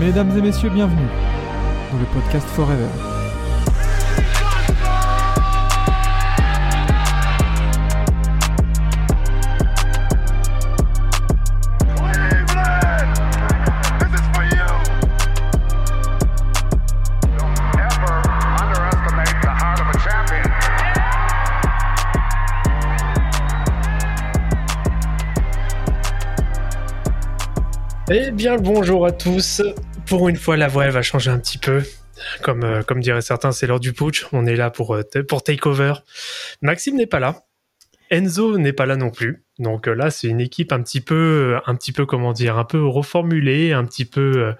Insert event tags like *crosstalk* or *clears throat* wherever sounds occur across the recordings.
Mesdames et messieurs, bienvenue dans le podcast Forever. Eh bien, bonjour à tous. Pour une fois, la voix elle va changer un petit peu. Comme, euh, comme diraient certains, c'est l'heure du putsch. On est là pour, euh, pour takeover. Maxime n'est pas là. Enzo n'est pas là non plus. Donc euh, là, c'est une équipe un petit peu, un petit peu comment dire, un peu reformulée, un petit peu, euh,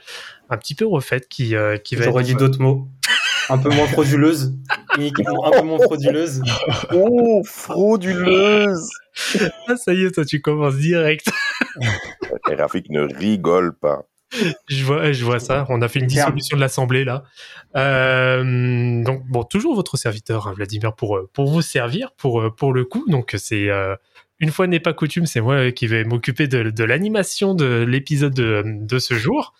un petit peu refaite qui, euh, qui va. J'aurais dit d'autres mots. Un peu moins frauduleuse. *laughs* Une équipe un peu moins frauduleuse. Oh, frauduleuse Ah, ça y est, toi, tu commences direct. *laughs* Et Rafik ne rigole pas. Je vois, je vois ça. On a fait une dissolution de l'Assemblée là. Euh, donc bon, toujours votre serviteur, hein, Vladimir, pour euh, pour vous servir, pour euh, pour le coup. Donc c'est euh, une fois n'est pas coutume, c'est moi qui vais m'occuper de, de l'animation de l'épisode de, de ce jour.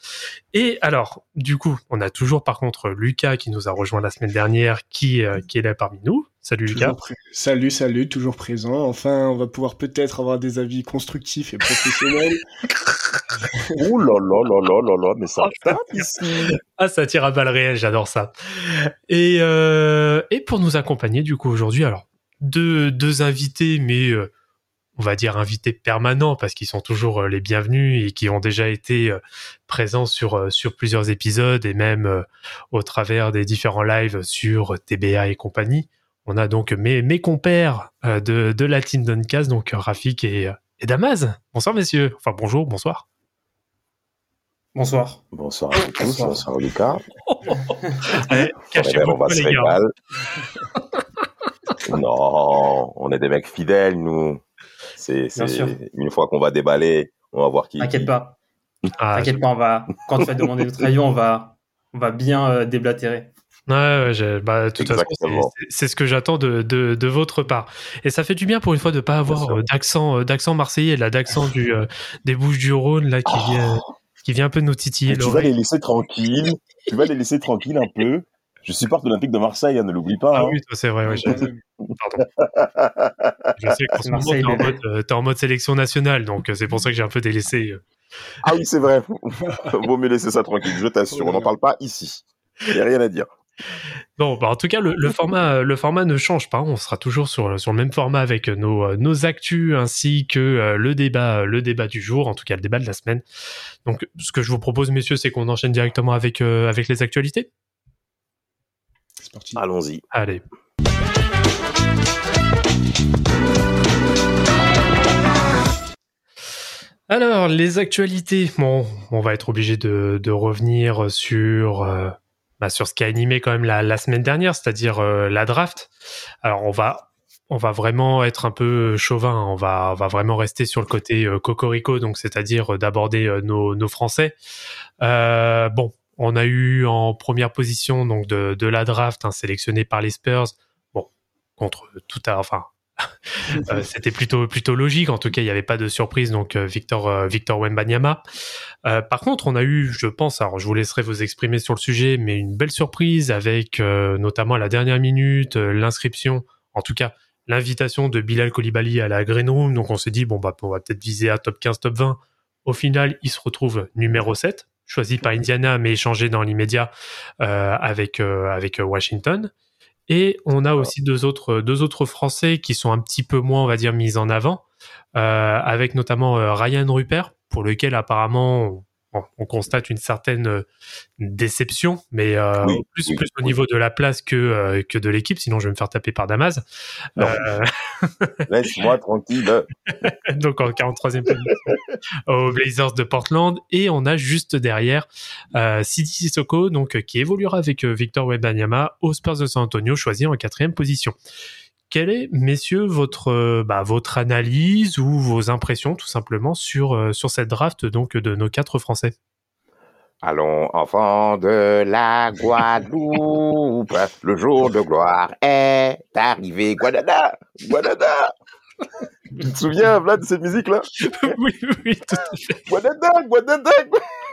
Et alors, du coup, on a toujours par contre Lucas qui nous a rejoint la semaine dernière, qui euh, qui est là parmi nous. Salut Lucas. Salut, salut, toujours présent. Enfin, on va pouvoir peut-être avoir des avis constructifs et professionnels. *laughs* *laughs* Oh là là là là là là, mais ça tape ici Ah, ça tire à balles réelles, j'adore ça. Et, euh, et pour nous accompagner, du coup, aujourd'hui, alors, deux, deux invités, mais euh, on va dire invités permanents, parce qu'ils sont toujours euh, les bienvenus et qui ont déjà été euh, présents sur, euh, sur plusieurs épisodes et même euh, au travers des différents lives sur TBA et compagnie. On a donc mes, mes compères euh, de, de la team Duncast, donc Rafik et, et Damaz. Bonsoir, messieurs. Enfin, bonjour, bonsoir. Bonsoir. Bonsoir à tous, Bonsoir. bonsoir Lucas. *laughs* Allez, Forever, on va pas, se les gars. régaler. *laughs* non, on est des mecs fidèles, nous. C'est, Bien c'est sûr. une fois qu'on va déballer, on va voir qui. T'inquiète pas. Ah, T'inquiète pas, on va. Quand tu vas demander notre avis, on va, on va bien euh, déblatérer. Ouais, bah, de toute c'est- Exactement. c'est c'est ce que j'attends de, de, de votre part. Et ça fait du bien pour une fois de ne pas avoir euh, d'accent euh, d'accent marseillais, là, d'accent du euh, des Bouches du Rhône, là, qui vient, qui vient un peu nous titiller tu vas les laisser tranquilles. tu vas les laisser tranquilles un peu. Je supporte l'Olympique de Marseille, hein, ne l'oublie pas. Ah hein. oui, c'est vrai, ouais, je, *laughs* pardon. Je sais qu'en ce moment, t'es en, mode, euh, t'es en mode sélection nationale, donc euh, c'est pour ça que j'ai un peu délaissé. Ah oui, c'est vrai. *laughs* Vaut mieux laisser ça tranquille, je t'assure. On n'en parle pas ici. Il n'y a rien à dire. Bon, bah, en tout cas, le, le format, le format ne change pas. On sera toujours sur, sur le même format avec nos, euh, nos actus ainsi que euh, le débat, le débat du jour, en tout cas le débat de la semaine. Donc, ce que je vous propose, messieurs, c'est qu'on enchaîne directement avec, euh, avec les actualités. C'est parti. Allons-y. Allez. Alors, les actualités. Bon, on va être obligé de, de revenir sur, euh, bah, sur ce qui a animé quand même la, semaine dernière, c'est-à-dire euh, la draft. Alors, on va, on va vraiment être un peu chauvin. hein. On va, on va vraiment rester sur le côté euh, cocorico, donc c'est-à-dire euh, d'aborder euh, nos, nos Français. Euh, bon, on a eu en première position donc de, la draft un sélectionné par les Spurs. Bon, contre tout à, enfin, euh, c'était plutôt plutôt logique. En tout cas, il n'y avait pas de surprise. Donc euh, Victor euh, Victor Wembanyama. Par contre, on a eu, je pense, alors je vous laisserai vous exprimer sur le sujet, mais une belle surprise avec notamment à la dernière minute l'inscription, en tout cas l'invitation de Bilal Kolibali à la Green Room. Donc on s'est dit bon bah on va peut-être viser à top 15, top 20. Au final, il se retrouve numéro 7, choisi par Indiana, mais échangé dans l'immédiat avec avec Washington. Et on a aussi deux autres, deux autres Français qui sont un petit peu moins, on va dire, mis en avant, euh, avec notamment euh, Ryan Rupert, pour lequel apparemment on, on constate une certaine euh, déception, mais euh, Oui, plus, oui, plus au niveau de la place que, euh, que de l'équipe, sinon je vais me faire taper par Damas. Euh, Laisse-moi *laughs* tranquille. donc en 43e position aux Blazers de Portland et on a juste derrière euh, Sidi Sissoko donc qui évoluera avec Victor Wembanyama aux Spurs de San Antonio choisi en quatrième position. Quelle est, messieurs, votre euh, bah, votre analyse ou vos impressions tout simplement sur euh, sur cette draft donc de nos quatre Français? Allons, enfants de la Guadeloupe, *laughs* le jour de gloire est arrivé. Guadada, Guadada. Tu te souviens, Vlad, de cette musique-là *laughs* Oui, oui, tout à fait. Guadada, Guadada.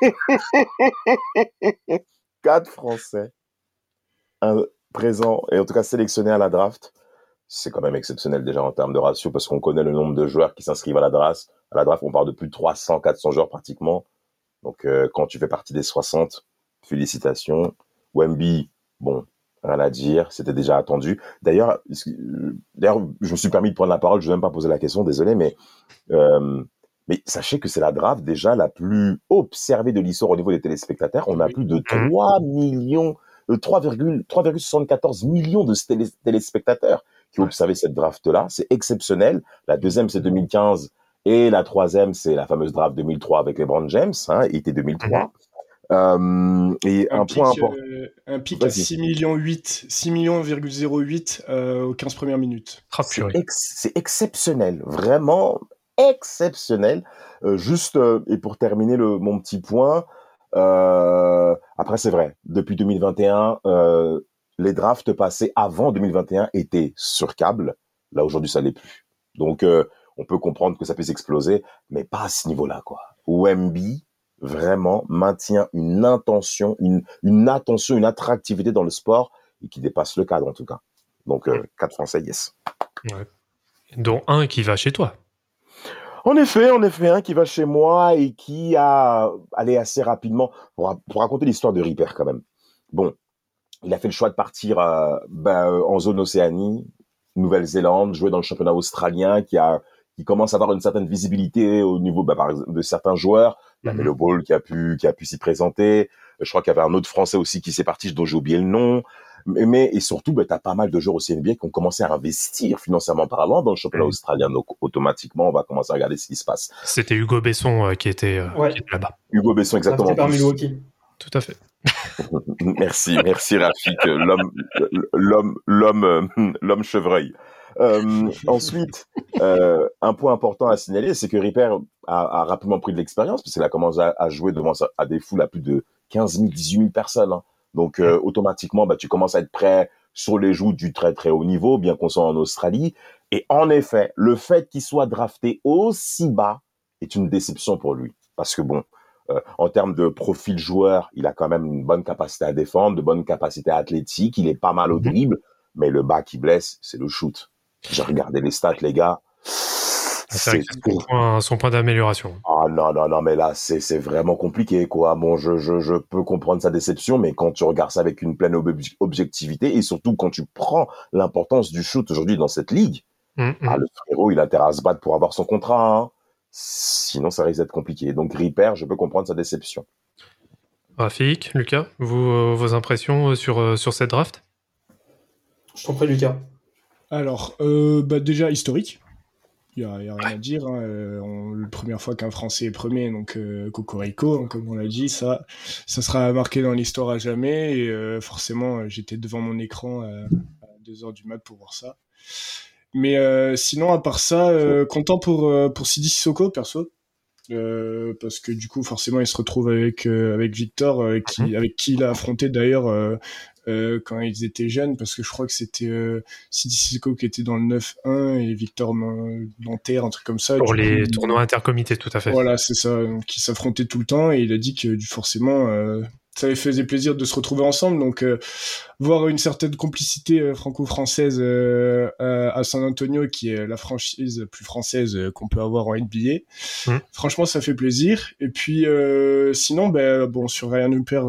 *laughs* Quatre Français un présents, et en tout cas sélectionnés à la draft. C'est quand même exceptionnel déjà en termes de ratio parce qu'on connaît le nombre de joueurs qui s'inscrivent à la draft. À la draft, on parle de plus de 300, 400 joueurs pratiquement. Donc euh, quand tu fais partie des 60, félicitations. Wemby, bon, rien à dire, c'était déjà attendu. D'ailleurs, d'ailleurs, je me suis permis de prendre la parole, je ne vais même pas poser la question, désolé, mais euh, mais sachez que c'est la draft déjà la plus observée de l'histoire au niveau des téléspectateurs. On a plus de 3 millions, 3,74 millions de téléspectateurs qui observé cette draft-là. C'est exceptionnel. La deuxième, c'est 2015. Et la troisième, c'est la fameuse draft 2003 avec les Brand James, hein, été 2003. Euh, et un, point important. Euh, un pic à 6 millions 8, 6 millions 08 euh, aux 15 premières minutes. Oh, c'est exceptionnel, vraiment exceptionnel. Euh, juste, euh, et pour terminer le, mon petit point, euh, après c'est vrai, depuis 2021, les drafts passés avant 2021 étaient sur câble. Là aujourd'hui, ça l'est plus. Donc on peut comprendre que ça puisse exploser, mais pas à ce niveau-là, quoi. Wemby vraiment maintient une intention, une, une attention, une attractivité dans le sport et qui dépasse le cadre en tout cas. Donc quatre Français, yes. Ouais. Dont un qui va chez toi. En effet, en effet, un qui va chez moi et qui a allé assez rapidement pour, raconter l'histoire de Ripper quand même. Bon, il a fait le choix de partir euh, ben, en zone Océanie, Nouvelle-Zélande, jouer dans le championnat australien qui a qui commence à avoir une certaine visibilité au niveau ben, par exemple, de certains joueurs. Il y a mhm. Melo Ball qui a pu qui a pu s'y présenter. Je crois qu'il y avait un autre Français aussi qui s'est parti, dont j'ai oublié le nom mais et surtout, bah, tu as pas mal de joueurs aussi NBA qui ont commencé à investir financièrement parlant dans le championnat mm. australien. Donc, automatiquement, on va commencer à regarder ce qui se passe. C'était Hugo Besson euh, qui était, euh, là-bas. Hugo Besson, exactement. Par Milwaukee. Tout à fait. Merci, merci Rafik, l'homme, l'homme, l'homme, l'homme chevreuil. Euh, ensuite, euh, un point important à signaler, c'est que Ripper a, a, rapidement pris de l'expérience, parce qu'il a commencé à, à jouer devant à des foules à plus de 15 000, 18 000 personnes. Hein. Donc euh, automatiquement, bah, tu commences à être prêt sur les joues du très très haut niveau, bien qu'on soit en Australie. Et en effet, le fait qu'il soit drafté aussi bas est une déception pour lui. Parce que bon, euh, en termes de profil joueur, il a quand même une bonne capacité à défendre, de bonnes capacités athlétiques, il est pas mal au mhm. dribble, mais le bas qui blesse, c'est le shoot. J'ai regardé les stats, les gars. C'est son point, son point d'amélioration. Ah non, non, non, mais là, c'est vraiment compliqué, quoi. Bon, je, je, je peux comprendre sa déception, mais quand tu regardes ça avec une pleine objectivité, et surtout quand tu prends l'importance du shoot aujourd'hui dans cette ligue, mm, mm. Ah, le frérot, il a intérêt à se battre pour avoir son contrat. Hein. Sinon, ça risque d'être compliqué. Donc, Ripper, je peux comprendre sa déception. Rafik, Lucas, vous, euh, vos impressions euh, sur, euh, sur cette draft? Je t'en prie, Lucas. Alors, bah, déjà historique. Il n'y a, rien à dire. Hein. Euh, la première fois qu'un Français est premier, donc euh, Cocorico, hein, comme on l'a dit, ça, ça sera marqué dans l'histoire à jamais. Et euh, forcément, j'étais devant mon écran à 2h du mat pour voir ça. Mais sinon, à part ça, content pour, pour Sidi Sissoko, perso. parce que du coup, forcément, il se retrouve avec, avec Victor, qui, mhm. avec qui il a affronté d'ailleurs euh, quand ils étaient jeunes, parce que je crois que c'était euh, Sidi Sissoko qui était dans le 9-1 et Victor Nanterre, un truc comme ça. Pour les tournois intercomités, tout à fait. Voilà, c'est ça, qui s'affrontaient tout le temps et il a dit que forcément euh, ça faisait plaisir de se retrouver ensemble. Donc, euh, voir une certaine complicité euh, franco-française euh, à San Antonio, qui est la franchise plus française qu'on peut avoir en NBA, mmh. franchement, ça fait plaisir. Et puis, sinon, ben, bon, sur Ryan Hooper,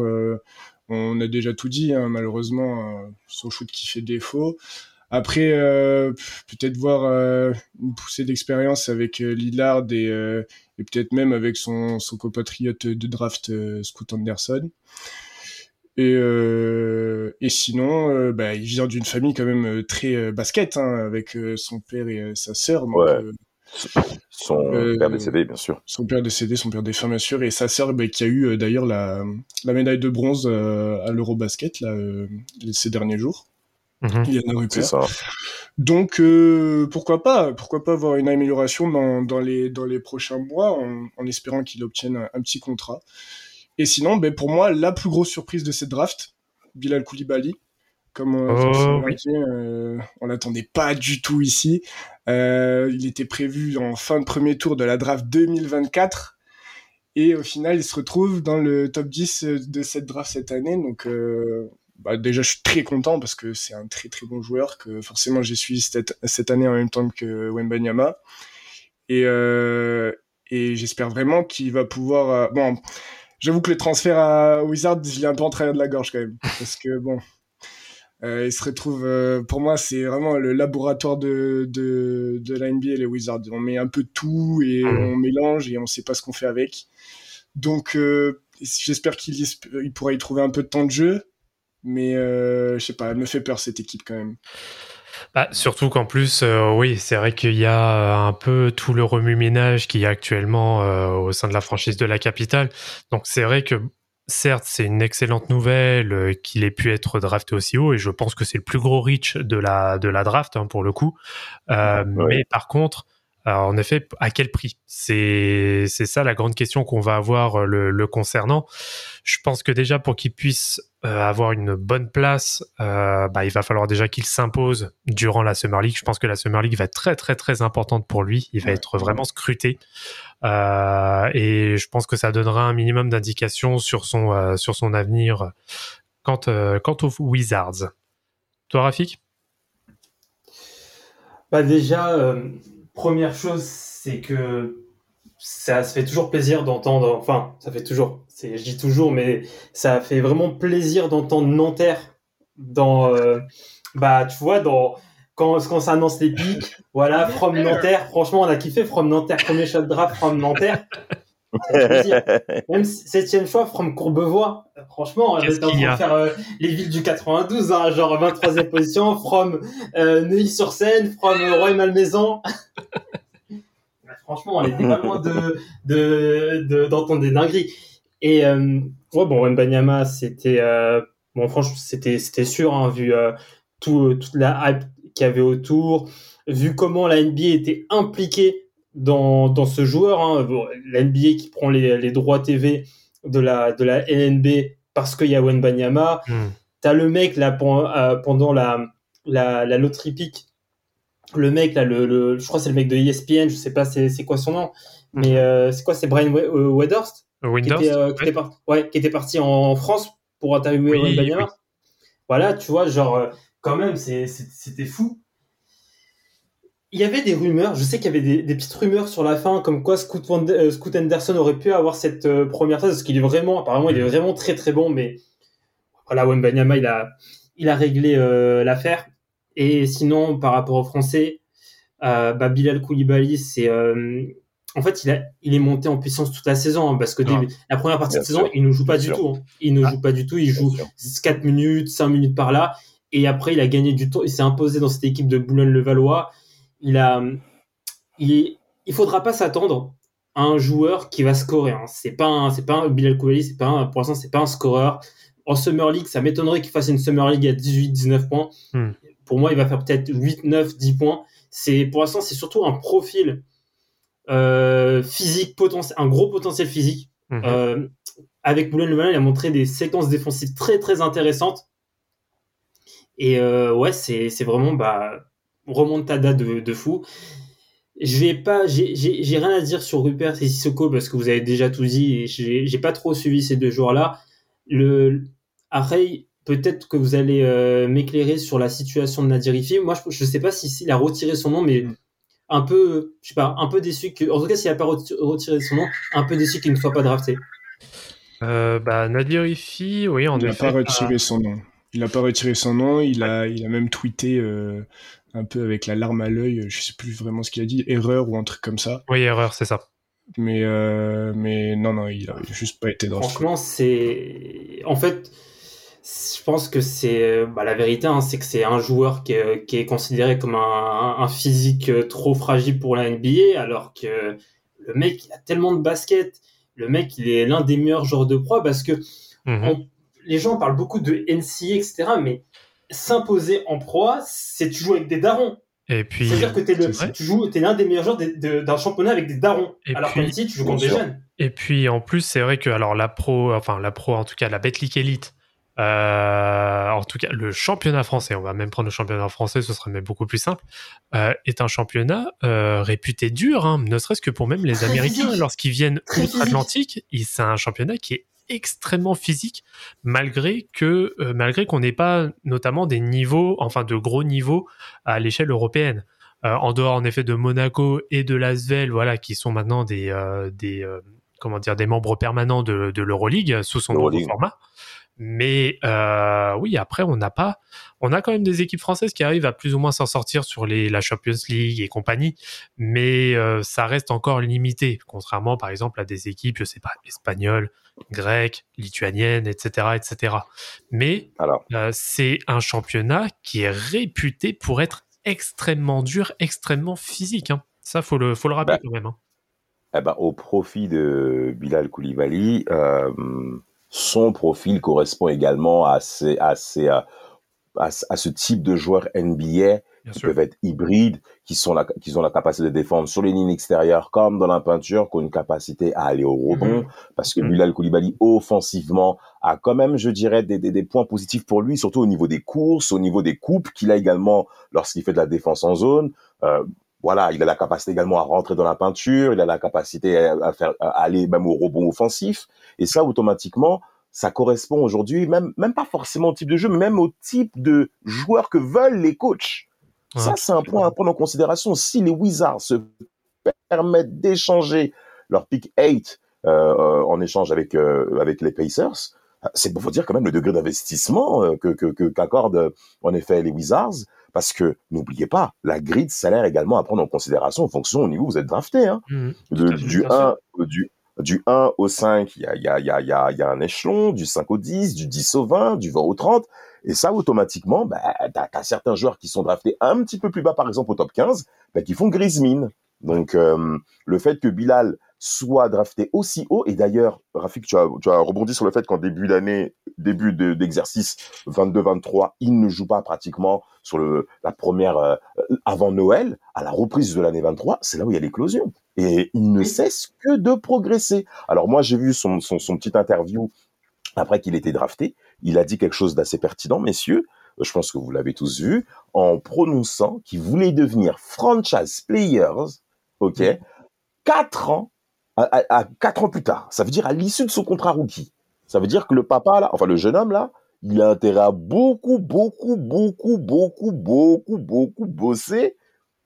on a déjà tout dit, hein, malheureusement, euh, son shoot qui fait défaut. Après, euh, peut-être voir euh, une poussée d'expérience avec Lillard et, et peut-être même avec son, son compatriote de draft, Scoot Anderson. Et, et sinon, bah, il vient d'une famille quand même très basket, hein, avec son père et sa sœur. Son euh, père décédé, bien sûr. Son père décédé, son père défunt, bien sûr, et sa sœur bah, qui a eu euh, d'ailleurs la, la, médaille de bronze euh, à l'Eurobasket là, ces derniers jours. Mhm. Yana Rupert. Ça. Donc pourquoi pas, pourquoi pas avoir une amélioration dans, dans, les, dans les prochains mois en, en espérant qu'il obtienne un, petit contrat. Et sinon, ben, pour moi, la plus grosse surprise de cette draft, Bilal Koulibaly, comme oh, on l'attendait pas du tout ici. Euh, il était prévu en fin de premier tour de la draft 2024. Et au final, il se retrouve dans le top 10 de cette draft cette année. Donc, euh, bah, déjà, je suis très content parce que c'est un très très bon joueur que forcément j'ai suivi cette, cette année en même temps que Wembanyama. Et, euh, et j'espère vraiment qu'il va pouvoir. Euh, bon, j'avoue que le transfert à Wizard, je l'ai un peu en travers de la gorge quand même. *laughs* Parce que bon, euh, il se retrouve. Euh, pour moi, c'est vraiment le laboratoire de, de, de la NBA, les Wizards. On met un peu de tout et Mhm. on mélange et on sait pas ce qu'on fait avec. Donc, j'espère qu'il il pourra y trouver un peu de temps de jeu. Mais euh, je sais pas, elle me fait peur cette équipe quand même. Bah, surtout qu'en plus, euh, oui, c'est vrai qu'il y a euh, un peu tout le remue-ménage qu'il y a actuellement euh, au sein de la franchise de la capitale. Donc c'est vrai que certes, c'est une excellente nouvelle euh, qu'il ait pu être drafté aussi haut, et je pense que c'est le plus gros reach de la, de la draft hein, pour le coup. Euh, Ouais. Mais par contre, en effet, à quel prix? C'est c'est ça la grande question qu'on va avoir euh, le, le concernant. Je pense que déjà pour qu'il puisse euh, avoir une bonne place, euh, bah, il va falloir déjà qu'il s'impose durant la Summer League. Je pense que la Summer League va être très très très importante pour lui. Il va Ouais. être vraiment scruté. Euh, et je pense que ça donnera un minimum d'indications sur son euh, sur son avenir quant, euh, quant aux Wizards. Toi, Rafik? Bah déjà, euh, première chose, c'est que ça se fait toujours plaisir d'entendre, enfin, ça fait toujours, c'est, je dis toujours, mais ça fait vraiment plaisir d'entendre Nanterre dans, euh, bah, tu vois, dans, quand, quand ça annonce les pics, voilà, From Nanterre, franchement, on a kiffé From Nanterre, premier shot draft From Nanterre. *laughs* Même septième choix, From Courbevoie. Franchement, j'étais en train a de faire euh, les villes du 92, hein, genre 23e position, From euh, Neuilly-sur-Seine, From euh, Roy-Malmaison. Franchement, on était pas loin de, de, de- d'entendre des dingueries. Et euh, ouais, bon, Wembanyama, c'était euh, bon, franchement, c'était c'était sûr, hein, vu euh, tout, toute la hype qu'il y avait autour, vu comment la NBA était impliquée dans, dans ce joueur. Hein, bon, la NBA qui prend les, les droits TV de la, de la LNB parce qu'il y a Wembanyama. Hmm. T'as le mec là pen- pendant la, la, la loterie pick. Le mec là, le, le- je crois que c'est le mec de ESPN, je sais pas c'est quoi son nom, mais euh, c'est quoi C'est Brian euh, Wedhurst qui euh, qui, ouais. ouais, qui était parti en France pour interviewer Oui, Wembanyama. oui. Voilà, tu vois, genre quand même c'était fou. Il y avait des rumeurs, je sais qu'il y avait des, des petites rumeurs sur la fin, comme quoi Scoot, Anderson aurait pu avoir cette première phase, parce qu'il est vraiment, apparemment, il est vraiment très très bon, mais voilà, Wembanyama, il a, il a réglé euh, l'affaire. Et sinon, par rapport aux Français, euh, bah, Bilal Koulibaly, c'est, euh, en fait, il, a, il est monté en puissance toute la saison, hein, parce que Ah. la première partie Bien de saison, sûr. il ne joue pas Bien du sûr. tout. hein. Il ne Ah. joue pas du tout, il Bien joue sûr. 4 minutes, 5 minutes par là. Et après, il a gagné du temps. Il s'est imposé dans cette équipe de Boulogne-le-Valois. Il a, il, il faudra pas s'attendre à un joueur qui va scorer. Hein. C'est pas un, c'est pas un Bilal Koulibaly, c'est pas un, pour l'instant, c'est pas un scoreur. En Summer League, ça m'étonnerait qu'il fasse une Summer League à 18, 19 points. Hmm. Pour moi, il va faire peut-être 8, 9, 10 points. C'est, pour l'instant, c'est surtout un profil, euh, physique, potentiel, un gros potentiel physique. Mhm. Euh, avec Boulogne-le-Malin, il a montré des séquences défensives très très intéressantes. Et euh, ouais, c'est c'est vraiment bah, remontada de, de fou. Je vais pas, j'ai j'ai- j'ai rien à dire sur Rupert et Sissoko parce que vous avez déjà tout dit et j'ai j'ai pas trop suivi ces deux joueurs-là. Le après, peut-être que vous allez euh, m'éclairer sur la situation de Nadirifi. Moi, je, je sais pas si s'il a retiré son nom, mais un peu, je sais pas, un peu déçu que, en tout cas, s'il a pas reti- retiré son nom, un peu déçu qu'il ne soit pas drafté. Euh, bah, Nadir Ifi, oui, en il n'a effet. pas retiré son nom. Il n'a pas retiré son nom. Il a, il a même tweeté euh, un peu avec la larme à l'œil. Je sais plus vraiment ce qu'il a dit, erreur ou un truc comme ça. Oui, erreur, c'est ça. Mais, euh, mais non, non, il a juste pas été dans ce Franchement, c'est. En fait, je pense que c'est. bah, la vérité, hein, c'est que c'est un joueur qui est, qui est considéré comme un, un physique euh, trop fragile pour la NBA, alors que le mec, il a tellement de basket. Le mec, il est l'un des meilleurs joueurs de proie parce que Mhm. on- les gens parlent beaucoup de NCA, etc. Mais s'imposer en proie, c'est tu joues avec des darons. Et puis, C'est-à-dire que t'es le, tu joues, t'es l'un des meilleurs joueurs d'un championnat avec des darons. Et alors qu'en NCA, tu joues contre des jeunes. Et puis en plus, c'est vrai que alors la pro, enfin la pro, en tout cas la Betclic Elite, euh, en tout cas le championnat français, on va même prendre le championnat français, ce serait même beaucoup plus simple, euh, est un championnat euh, réputé dur, hein, ne serait-ce que pour même les Très Américains. lorsqu'ils viennent outre-Atlantique, il- c'est un championnat qui est extrêmement physique malgré que euh, malgré qu'on n'ait pas notamment des niveaux enfin de gros niveaux à l'échelle européenne. Euh, en dehors en effet de Monaco et de l'Asvel voilà qui sont maintenant des euh, des euh, comment dire des membres permanents de, de l'Euroleague sous son nouveau format mais euh, oui après on n'a pas on a quand même des équipes françaises qui arrivent à plus ou moins s'en sortir sur les la Champions League et compagnie mais euh, ça reste encore limité contrairement par exemple à des équipes je sais pas espagnoles grecques lituaniennes etc etc mais Alors, euh, c'est un championnat qui est réputé pour être extrêmement dur, extrêmement physique. hein. Ça, faut le, faut le rappeler Bah. quand même. hein. eh ben, au profit de Bilal Koulibaly, euh, son profil correspond également à, ces, à, ces, euh, à, ce- à ce type de joueurs NBA Bien qui sûr. peuvent être hybrides, qui, sont la, qui ont la capacité de défendre sur les lignes extérieures comme dans la peinture, qui ont une capacité à aller au rebond, Mhm. parce que Mhm. Bilal Koulibaly, offensivement, a quand même, je dirais, des, des, des points positifs pour lui, surtout au niveau des courses, au niveau des coupes, qu'il a également lorsqu'il fait de la défense en zone. Euh, voilà, il a la capacité également à rentrer dans la peinture, il a la capacité à, faire à aller même au rebond offensif, et ça automatiquement, ça correspond aujourd'hui même même pas forcément au type de jeu, mais même au type de joueur que veulent les coachs. Ça, c'est un point à prendre en considération. Si les Wizards se permettent d'échanger leur pick 8 euh, en échange avec, euh, avec les Pacers, c'est pour vous dire quand même le degré d'investissement euh, que, qu'accordent en effet les Wizards. Parce que n'oubliez pas, la grille de salaire également à prendre en considération en fonction au niveau où vous êtes drafté. Hein. De- fait, du, bien sûr. 1, du, du 1 au 5, il y a, y, y, y, un échelon, du 5 au 10, du 10 au 20, du 20 au 30. Et ça, automatiquement, bah, t'as as certains joueurs qui sont draftés un petit peu plus bas, par exemple au top 15, bah, qui font grise mine. Donc, euh, le fait que Bilal soit drafté aussi haut, et d'ailleurs, Rafik, tu as, tu as rebondi sur le fait qu'en début d'année, début de- d'exercice 22-23, il ne joue pas pratiquement sur le, la première, euh, avant Noël, à la reprise de l'année 23, c'est là où il y a l'éclosion. Et il ne cesse que de progresser. Alors moi, j'ai vu son, son, son petit interview après qu'il était drafté. Il a dit quelque chose d'assez pertinent, messieurs. Je pense que vous l'avez tous vu, en prononçant qu'il voulait devenir franchise players, ok, quatre ans, à, quatre ans plus tard. Ça veut dire à l'issue de son contrat rookie. Ça veut dire que le papa là, enfin le jeune homme là, il a intérêt à beaucoup, beaucoup, beaucoup, beaucoup, beaucoup, beaucoup bosser.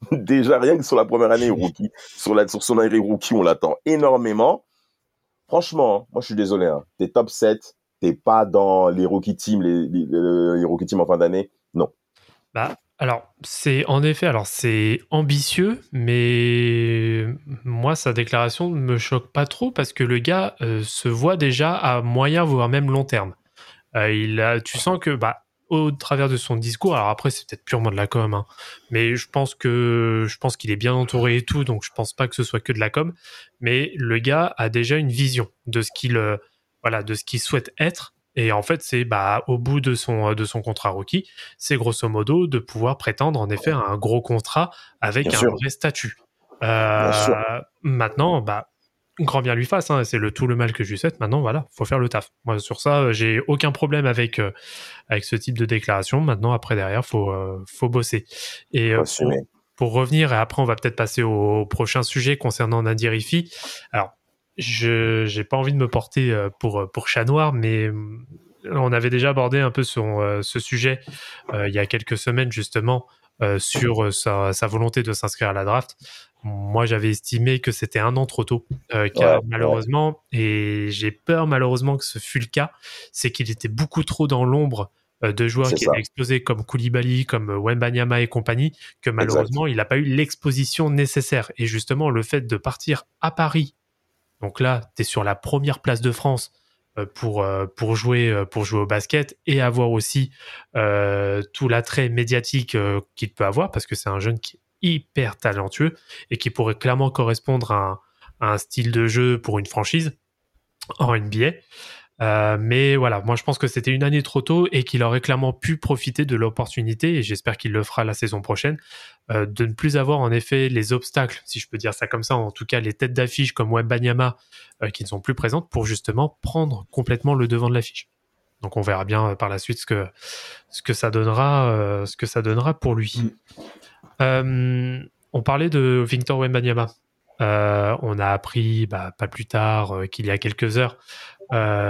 *laughs* Déjà rien que sur la première année rookie, sur la sur son année rookie, on l'attend énormément. Franchement, hein, moi je suis désolé, hein, t'es top 7, t'es pas dans les rookie teams, les, les, rookie teams en fin d'année. Bah, alors, c'est en effet, alors c'est ambitieux, mais moi, sa déclaration ne me choque pas trop parce que le gars euh, se voit déjà à moyen, voire même long terme. Euh, il a, tu sens que, bah, au travers de son discours, alors après, c'est peut-être purement de la com, hein, mais je pense que je pense qu'il est bien entouré et tout, donc je pense pas que ce soit que de la com. Mais le gars a déjà une vision de ce qu'il, euh, voilà, de ce qu'il souhaite être. Et en fait, c'est bah, au bout de son, de son contrat rookie, c'est grosso modo de pouvoir prétendre en effet à un gros contrat avec Bien un sûr. vrai statut. Euh. Maintenant, bah, grand bien lui fasse, hein, c'est le tout le mal que je lui souhaite. Maintenant, voilà, faut faire le taf. Moi, sur ça, euh, j'ai aucun problème avec, euh, avec ce type de déclaration. Maintenant, après, derrière, faut, euh, faut bosser. Et euh, Faut pour, revenir, et après, on va peut-être passer au prochain sujet concernant Nadir Rifi. Alors, je j'ai pas envie de me porter euh, pour, pour chat noir, mais euh, on avait déjà abordé un peu son, euh, ce sujet euh, il y a quelques semaines, justement, euh, sur euh, sa, sa volonté de s'inscrire à la draft. Moi, j'avais estimé que c'était un an trop tôt, euh, car Ouais, malheureusement, et j'ai peur malheureusement que ce fût le cas, c'est qu'il était beaucoup trop dans l'ombre euh, de joueurs qui étaient exposés comme Koulibaly, comme euh, Wembanyama et compagnie, que malheureusement, il n'a pas eu l'exposition nécessaire. Et justement, le fait de partir à Paris, donc là, tu es sur la première place de France euh, pour, euh, euh, pour jouer au basket et avoir aussi tout l'attrait médiatique qu'il peut avoir, parce que c'est un jeune qui est hyper talentueux et qui pourrait clairement correspondre à un style de jeu pour une franchise en NBA. Euh, mais voilà, moi je pense que c'était une année trop tôt et qu'il aurait clairement pu profiter de l'opportunité, et j'espère qu'il le fera la saison prochaine, euh, de ne plus avoir en effet les obstacles, si je peux dire ça comme ça, en tout cas les têtes d'affiche comme Wembanyama euh, qui ne sont plus présentes pour justement prendre complètement le devant de l'affiche. Donc on verra bien par la suite ce que ce que ça donnera ce que ça donnera pour lui. Mm. on parlait de Victor Wembanyama. on a appris bah, pas plus tard qu'il y a quelques heures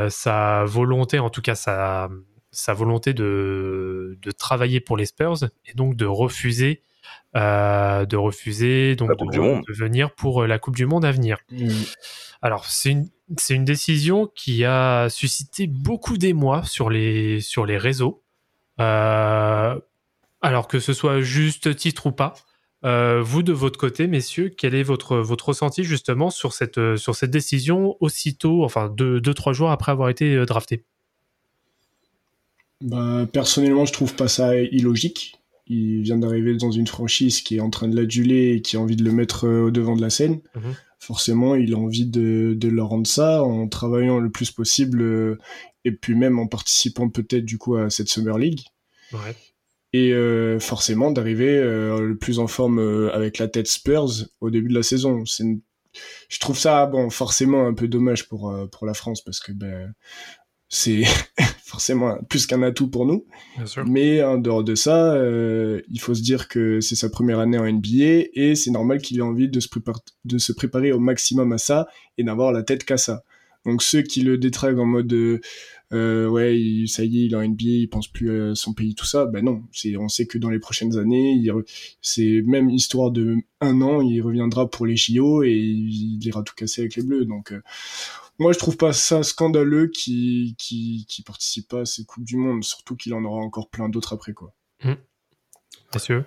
sa volonté, en tout cas sa sa volonté de, de travailler pour les Spurs et donc de refuser euh, de refuser donc de, venir pour euh, la Coupe du Monde à venir. Mm. Alors c'est une c'est une décision qui a suscité beaucoup d'émoi sur les sur les réseaux. Euh, alors que ce soit juste titre ou pas. Vous de votre côté, messieurs, quel est votre votre ressenti justement sur cette sur cette décision aussitôt, enfin deux deux trois jours après avoir été drafté? Bah, personnellement, je trouve pas ça illogique. Il vient d'arriver dans une franchise qui est en train de l'aduler et qui a envie de le mettre euh, au devant de la scène. Mhm. Forcément, il a envie de, de leur rendre ça en travaillant le plus possible euh, et puis même en participant peut-être du coup à cette Summer League. Ouais. Et euh, forcément d'arriver le plus en forme avec la tête Spurs au début de la saison. C'est Je trouve ça bon forcément un peu dommage pour pour la France parce que ben c'est *laughs* forcément plus qu'un atout pour nous. Mais en dehors de ça, euh, il faut se dire que c'est sa première année en NBA et c'est normal qu'il ait envie de se, de se préparer au maximum à ça et d'avoir la tête qu'à ça. Donc ceux qui le détraquent en mode euh, ouais ça y est il est en NBA il pense plus à son pays tout ça ben non c'est on sait que dans les prochaines années c'est même histoire de un an il reviendra pour les JO et il, ira tout casser avec les Bleus donc euh, moi, je trouve pas ça scandaleux qui qui, qui participe pas à ces coupes du monde, surtout qu'il en aura encore plein d'autres après quoi. Mmh. Monsieur.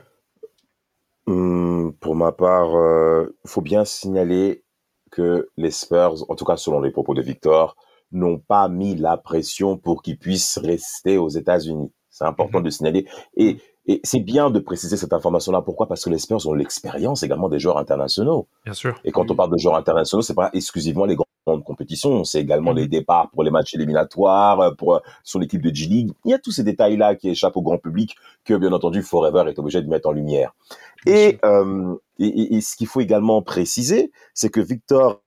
Mmh, pour ma part, il euh, faut bien signaler que les Spurs, en tout cas selon les propos de Victor, n'ont pas mis la pression pour qu'ils puissent rester aux États-Unis. C'est important mmh. de signaler. Et, et c'est bien de préciser cette information-là. Pourquoi? Parce que les Spurs ont l'expérience également des joueurs internationaux. Bien sûr. Et quand on parle de joueurs internationaux, c'est pas exclusivement les grands de compétition, c'est également les mhm. départs pour les matchs éliminatoires, euh, pour euh, sur l'équipe de G-League. Il y a tous ces détails-là qui échappent au grand public que bien entendu Forever est obligé de mettre en lumière. Et, euh, et, ce qu'il faut également préciser, c'est que Victor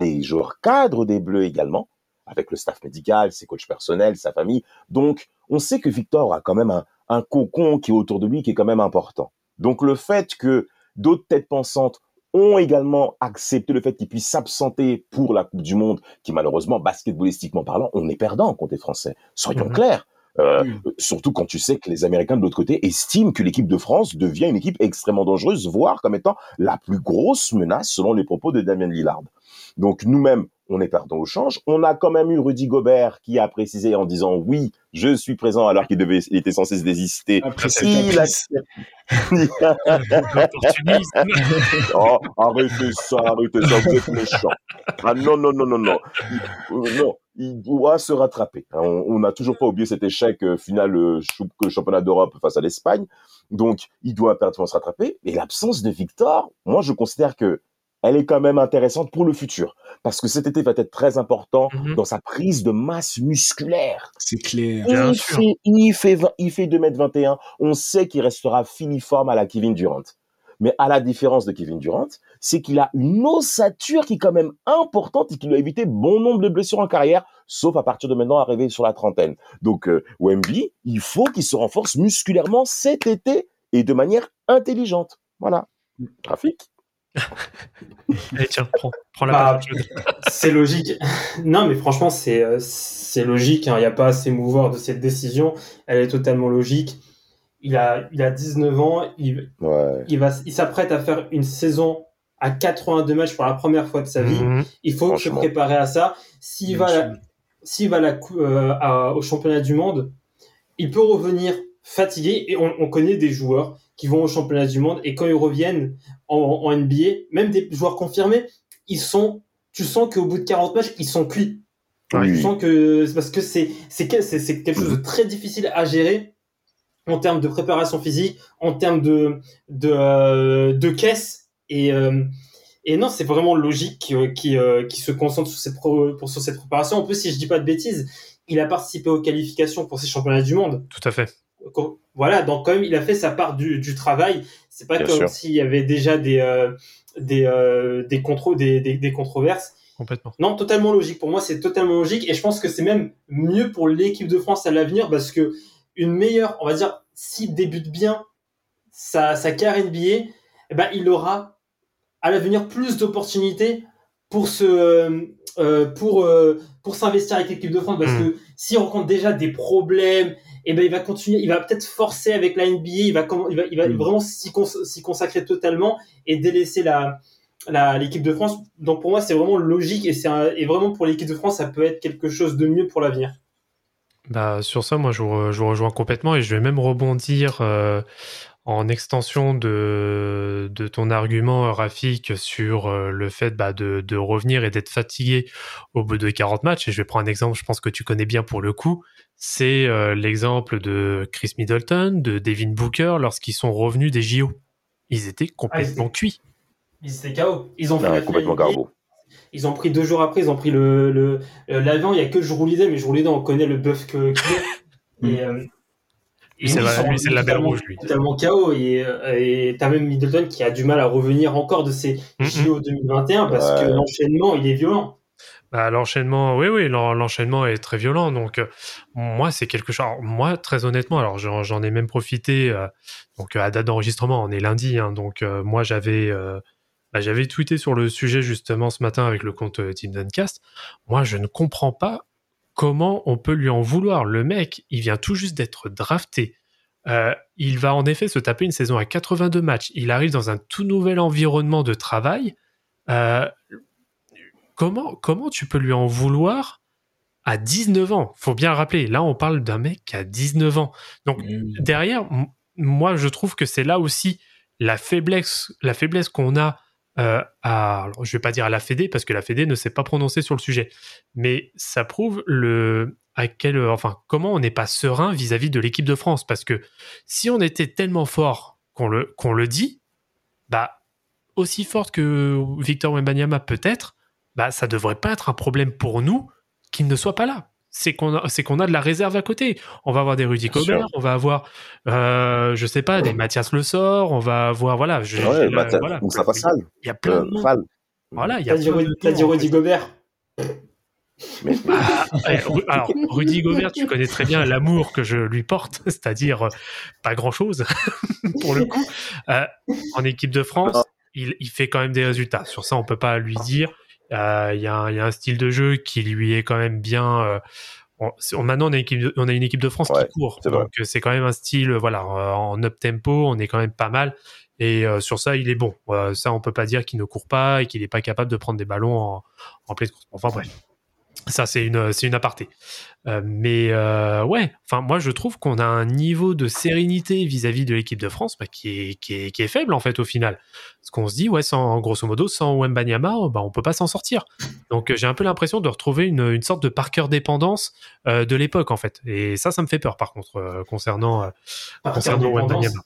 des joueurs cadres des Bleus également, avec le staff médical, ses coachs personnels, sa famille. Donc, on sait que Victor a quand même un, un cocon qui est autour de lui qui est quand même important. Donc, le fait que d'autres têtes pensantes ont également accepté le fait qu'ils puissent s'absenter pour la Coupe du Monde, qui malheureusement, basketballistiquement parlant, on est perdant contre les Français. Soyons mhm. clairs. Euh, surtout quand tu sais que les Américains de l'autre côté estiment que l'équipe de France devient une équipe extrêmement dangereuse, voire comme étant la plus grosse menace selon les propos de Damien Lillard. Donc nous-mêmes, on est perdant au change. On a quand même eu Rudy Gobert qui a précisé en disant oui, je suis présent alors qu'il devait, il était censé se désister. *laughs* il a... *laughs* oh, arrêtez ça, arrêtez ça, vous êtes méchant. Ah non, non, non, non, non. Il, non, il doit se rattraper. Hein, on n'a toujours pas oublié cet échec euh, final euh, championnat d'Europe face à l'Espagne. Donc, il doit impérativement se rattraper. Et l'absence de Victor, moi, je considère que elle est quand même intéressante pour le futur. Parce que cet été va être très important mhm. dans sa prise de masse musculaire. C'est clair. Il, fait, il, fait, il fait 2m21. On sait qu'il restera finiforme à la Kevin Durant. Mais à la différence de Kevin Durant, c'est qu'il a une ossature qui est quand même importante et qui lui a évité bon nombre de blessures en carrière, sauf à partir de maintenant arrivé sur la trentaine. Donc euh, Wemby, il faut qu'il se renforce musculairement cet été et de manière intelligente. Voilà. Trafic. Allez, *laughs* tiens, prends, prends la bah, *laughs* C'est logique. Non, mais franchement, c'est, euh, c'est logique. Hein. Il n'y a pas à s'émouvoir de cette décision. Elle est totalement logique. Il a, il a 19 ans. Il, il, va, il s'apprête à faire une saison à 82 matchs pour la première fois de sa vie. Mhm. Il faut se préparer à ça. S'il va, s'il va la, euh, au championnat du monde, il peut revenir fatigué. Et on, on connaît des joueurs qui vont au championnat du monde et quand ils reviennent en, en NBA, même des joueurs confirmés, ils sont, tu sens qu'au bout de 40 matchs, ils sont cuits. Tu sens que c'est parce que c'est c'est c'est quelque chose de très difficile à gérer en termes de préparation physique, en termes de de euh, de caisse et euh, et non, c'est vraiment logique qui qui, euh, qui se concentre sur cette pro, pour sur cette préparation. En plus, si je dis pas de bêtises, il a participé aux qualifications pour ces championnats du monde. Tout à fait voilà, donc quand même, il a fait sa part du, du travail. C'est pas comme s'il y avait déjà des euh, des euh, des, des, des, controverses. complètement. Non, totalement logique. Pour moi, c'est totalement logique. Et je pense que c'est même mieux pour l'équipe de France à l'avenir parce que une meilleure, on va dire, s'il débute bien sa, sa carrière NBA, eh ben, il aura à l'avenir plus d'opportunités pour se, euh, euh, pour, euh, pour s'investir avec l'équipe de France parce Mm. que s'il rencontre déjà des problèmes, eh ben, il va continuer, il va peut-être forcer avec la NBA, il va, il va, il va Mm. vraiment s'y cons- consacrer totalement et délaisser la, l'équipe de France. Donc pour moi, c'est vraiment logique et c'est et vraiment pour l'équipe de France, ça peut être quelque chose de mieux pour l'avenir. Bah, sur ça, moi, je vous, re- je vous rejoins complètement et je vais même rebondir euh, en extension de, de ton argument, Rafik, sur euh, le fait bah, de, de revenir et d'être fatigué au bout de 40 matchs. Et je vais prendre un exemple, je pense que tu connais bien pour le coup. C'est euh, l'exemple de Chris Middleton, de Devin Booker, lorsqu'ils sont revenus des JO. Ils étaient complètement cuits. Ils étaient KO. Ils ont fait Non, complètement garbo. Ils ont pris deux jours après, ils ont pris le le euh, l'avion. Il y a que Jouroulidé, mais Jouroulidé, on connaît le bœuf que qu'il. Et, euh, et c'est la- lui, c'est le label totalement- rouge, lui. Totalement KO. Et euh, et t'as même Middleton qui a du mal à revenir encore de ses. JO 2021 parce que l'enchaînement, il est violent. Bah, l'enchaînement, oui, oui, l'en- l'enchaînement est très violent. Donc, euh, moi, c'est quelque chose. alors, moi, très honnêtement, alors j'en j'en ai même profité. euh, donc, à date d'enregistrement, on est lundi. hein, donc, euh, moi, j'avais euh, bah, j'avais tweeté sur le sujet justement ce matin avec le compte euh, Team Duncast. Moi, je ne comprends pas comment on peut lui en vouloir. Le mec, il vient tout juste d'être drafté. Euh, il va en effet se taper une saison à 82 matchs. Il arrive dans un tout nouvel environnement de travail. Euh, comment, comment tu peux lui en vouloir à 19 ans? Faut bien rappeler, là on parle d'un mec qui a 19 ans. Donc derrière, moi je trouve que c'est là aussi la faiblesse, la faiblesse qu'on a euh, à, alors, je vais pas dire à la Fédé parce que la Fédé ne s'est pas prononcée sur le sujet, mais ça prouve le à quel, enfin comment on n'est pas serein vis-à-vis de l'équipe de France parce que si on était tellement fort qu'on le le dit, bah aussi forte que Victor Wembanyama peut-être, bah ça devrait pas être un problème pour nous qu'il ne soit pas là. C'est qu'on a, c'est qu'on a de la réserve à côté. On va avoir des Rudy sûr. on va avoir, euh, je sais pas, des Mathias Le Sort, on va avoir, voilà, je, Ouais, je- Fassal, Il y a plein euh, de. Fall. Voilà, il y a T'as dit, plein de Rudy- dit. Gobert. Mais, *laughs* Ah, alors, Rudy Gobert, tu connais très bien l'amour que je lui porte, *laughs* c'est-à-dire euh, pas grand-chose *laughs* pour le coup. Euh, en équipe de France, il, il fait quand même des résultats. Sur ça, on peut pas lui dire. Euh, Il y, a un- il y a un style de jeu qui lui est quand même bien. euh, on- maintenant, on a, une équipe de, on a une équipe de France Ouais, qui court, donc euh, c'est quand même un style, voilà, en up tempo, on est quand même pas mal. Et euh, sur ça, il est bon. Euh, ça, on peut pas dire qu'il ne court pas et qu'il est pas capable de prendre des ballons en, en pleine course. Enfin bref, ça c'est une c'est une aparté. Euh, mais euh, ouais, enfin moi je trouve qu'on a un niveau de sérénité vis-à-vis de l'équipe de France bah, qui, est, qui, est, qui est faible en fait au final. Parce qu'on se dit ouais, sans grosso modo sans Wembanyama, bah on peut pas s'en sortir. Donc euh, j'ai un peu l'impression de retrouver une, une sorte de Parker dépendance euh, de l'époque en fait. Et ça ça me fait peur par contre concernant concernant. Wembanyama.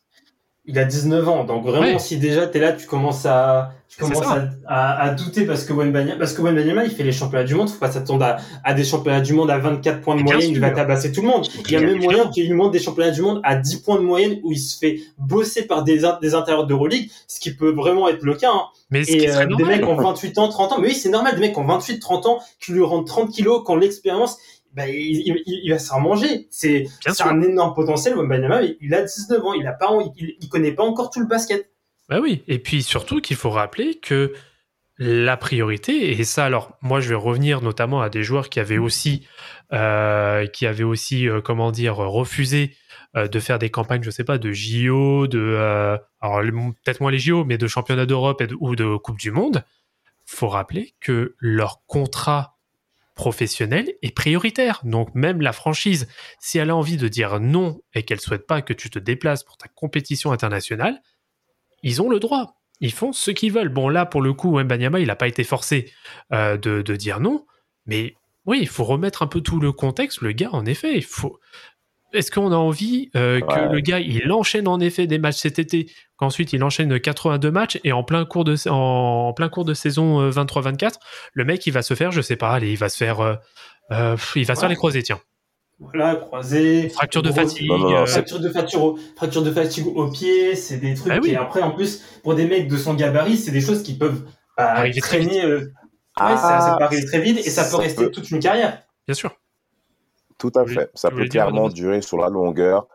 Il a 19 ans, donc vraiment, Ouais. si déjà t'es là, tu commences à, tu commences à, à, à douter parce que Wembanyama, parce que il fait les championnats du monde. Faut pas s'attendre à, à des championnats du monde à 24 points de moyenne, il va tabasser tout le monde. Il y a même moyen qu'il lui monte des championnats du monde à 10 points de moyenne où il se fait bosser par des, des intérieurs de Euroleague, ce qui peut vraiment être le cas. Hein. Mais ce qui Et euh, des mecs ont 28 ans, 30 ans. Mais oui, c'est normal, des mecs ont 28, 30 ans qui lui rendent 30 kilos quand l'expérience, bah, il, il, il- il va s'en manger. C'est un énorme potentiel, Wembanyama, il a 19 ans, il a pas, il, il connaît pas encore tout le basket. Bah oui, et puis surtout qu'il faut rappeler que la priorité, et ça alors moi je vais revenir notamment à des joueurs qui avaient aussi, euh, qui avaient aussi euh, comment dire, refusé euh, de faire des campagnes, je sais pas, de JO, de, alors peut-être moins les JO, mais de championnat d'Europe ou de Coupe du Monde, faut rappeler que leur contrat professionnel est prioritaire. Donc même la franchise, si elle a envie de dire non et qu'elle souhaite pas que tu te déplaces pour ta compétition internationale, ils ont le droit. Ils font ce qu'ils veulent. Bon, là, pour le coup, Wembanyama, il n'a pas été forcé euh, de, de dire non. Mais oui, il faut remettre un peu tout le contexte. Le gars, en effet, il faut. Est-ce qu'on a envie euh, que le gars, il enchaîne en effet des matchs cet été, qu'ensuite il enchaîne 82 matchs et en plein cours de, en, en plein cours de saison euh, 23-24, le mec, il va se faire, je sais pas, allez, il va se faire, euh, euh, il va se faire les croisés, tiens. Voilà, croisé. Fracture de fatigue. Non, non, non, euh, c'est- Fracture de fatigue, au, fracture de fatigue au pied, c'est des trucs Ah oui. qui après en plus pour des mecs de son gabarit, c'est des choses qui peuvent Arriver très traîner euh, Ouais, ça, ça peut Ah, arriver très vite et ça peut rester peut- toute une carrière. Bien sûr. Tout à fait. Ça peut clairement durer sur la longueur.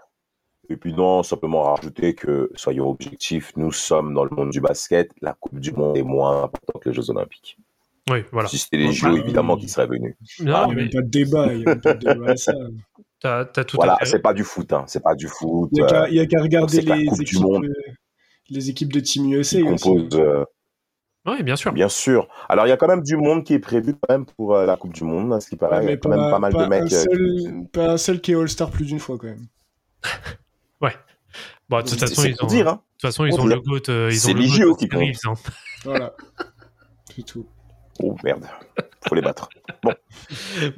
Et puis non, simplement rajouter que, soyons objectifs, nous sommes dans le monde du basket. La Coupe du Monde est moins importante que les Jeux Olympiques. Oui, voilà. Si c'était les bah, évidemment, qui seraient venus. Non, Il n'y a mais même pas de débat, il n'y a même pas de débat à ça. *laughs* t'as as tout Voilà, c'est pas du foot, hein. C'est pas du foot. Il n'y a euh, qu'à y a qu'à regarder les du équipes, Monde. les équipes de Team USA qui aussi. compose, euh, Oui, bien sûr. bien sûr. Alors, il y a quand même du monde qui est prévu quand même pour euh, la Coupe du Monde, à ce qui paraît. Ouais, il y a quand même pas mal de mecs. euh, seul, pas un seul qui est All-Star plus d'une fois quand même. *laughs* Bon, de toute façon, ils ont, dire, hein. de toute façon, ils Pour ont le GOAT. euh, ils C'est les JO qui hein. Voilà. C'est tout. Oh merde, faut les battre. Bon,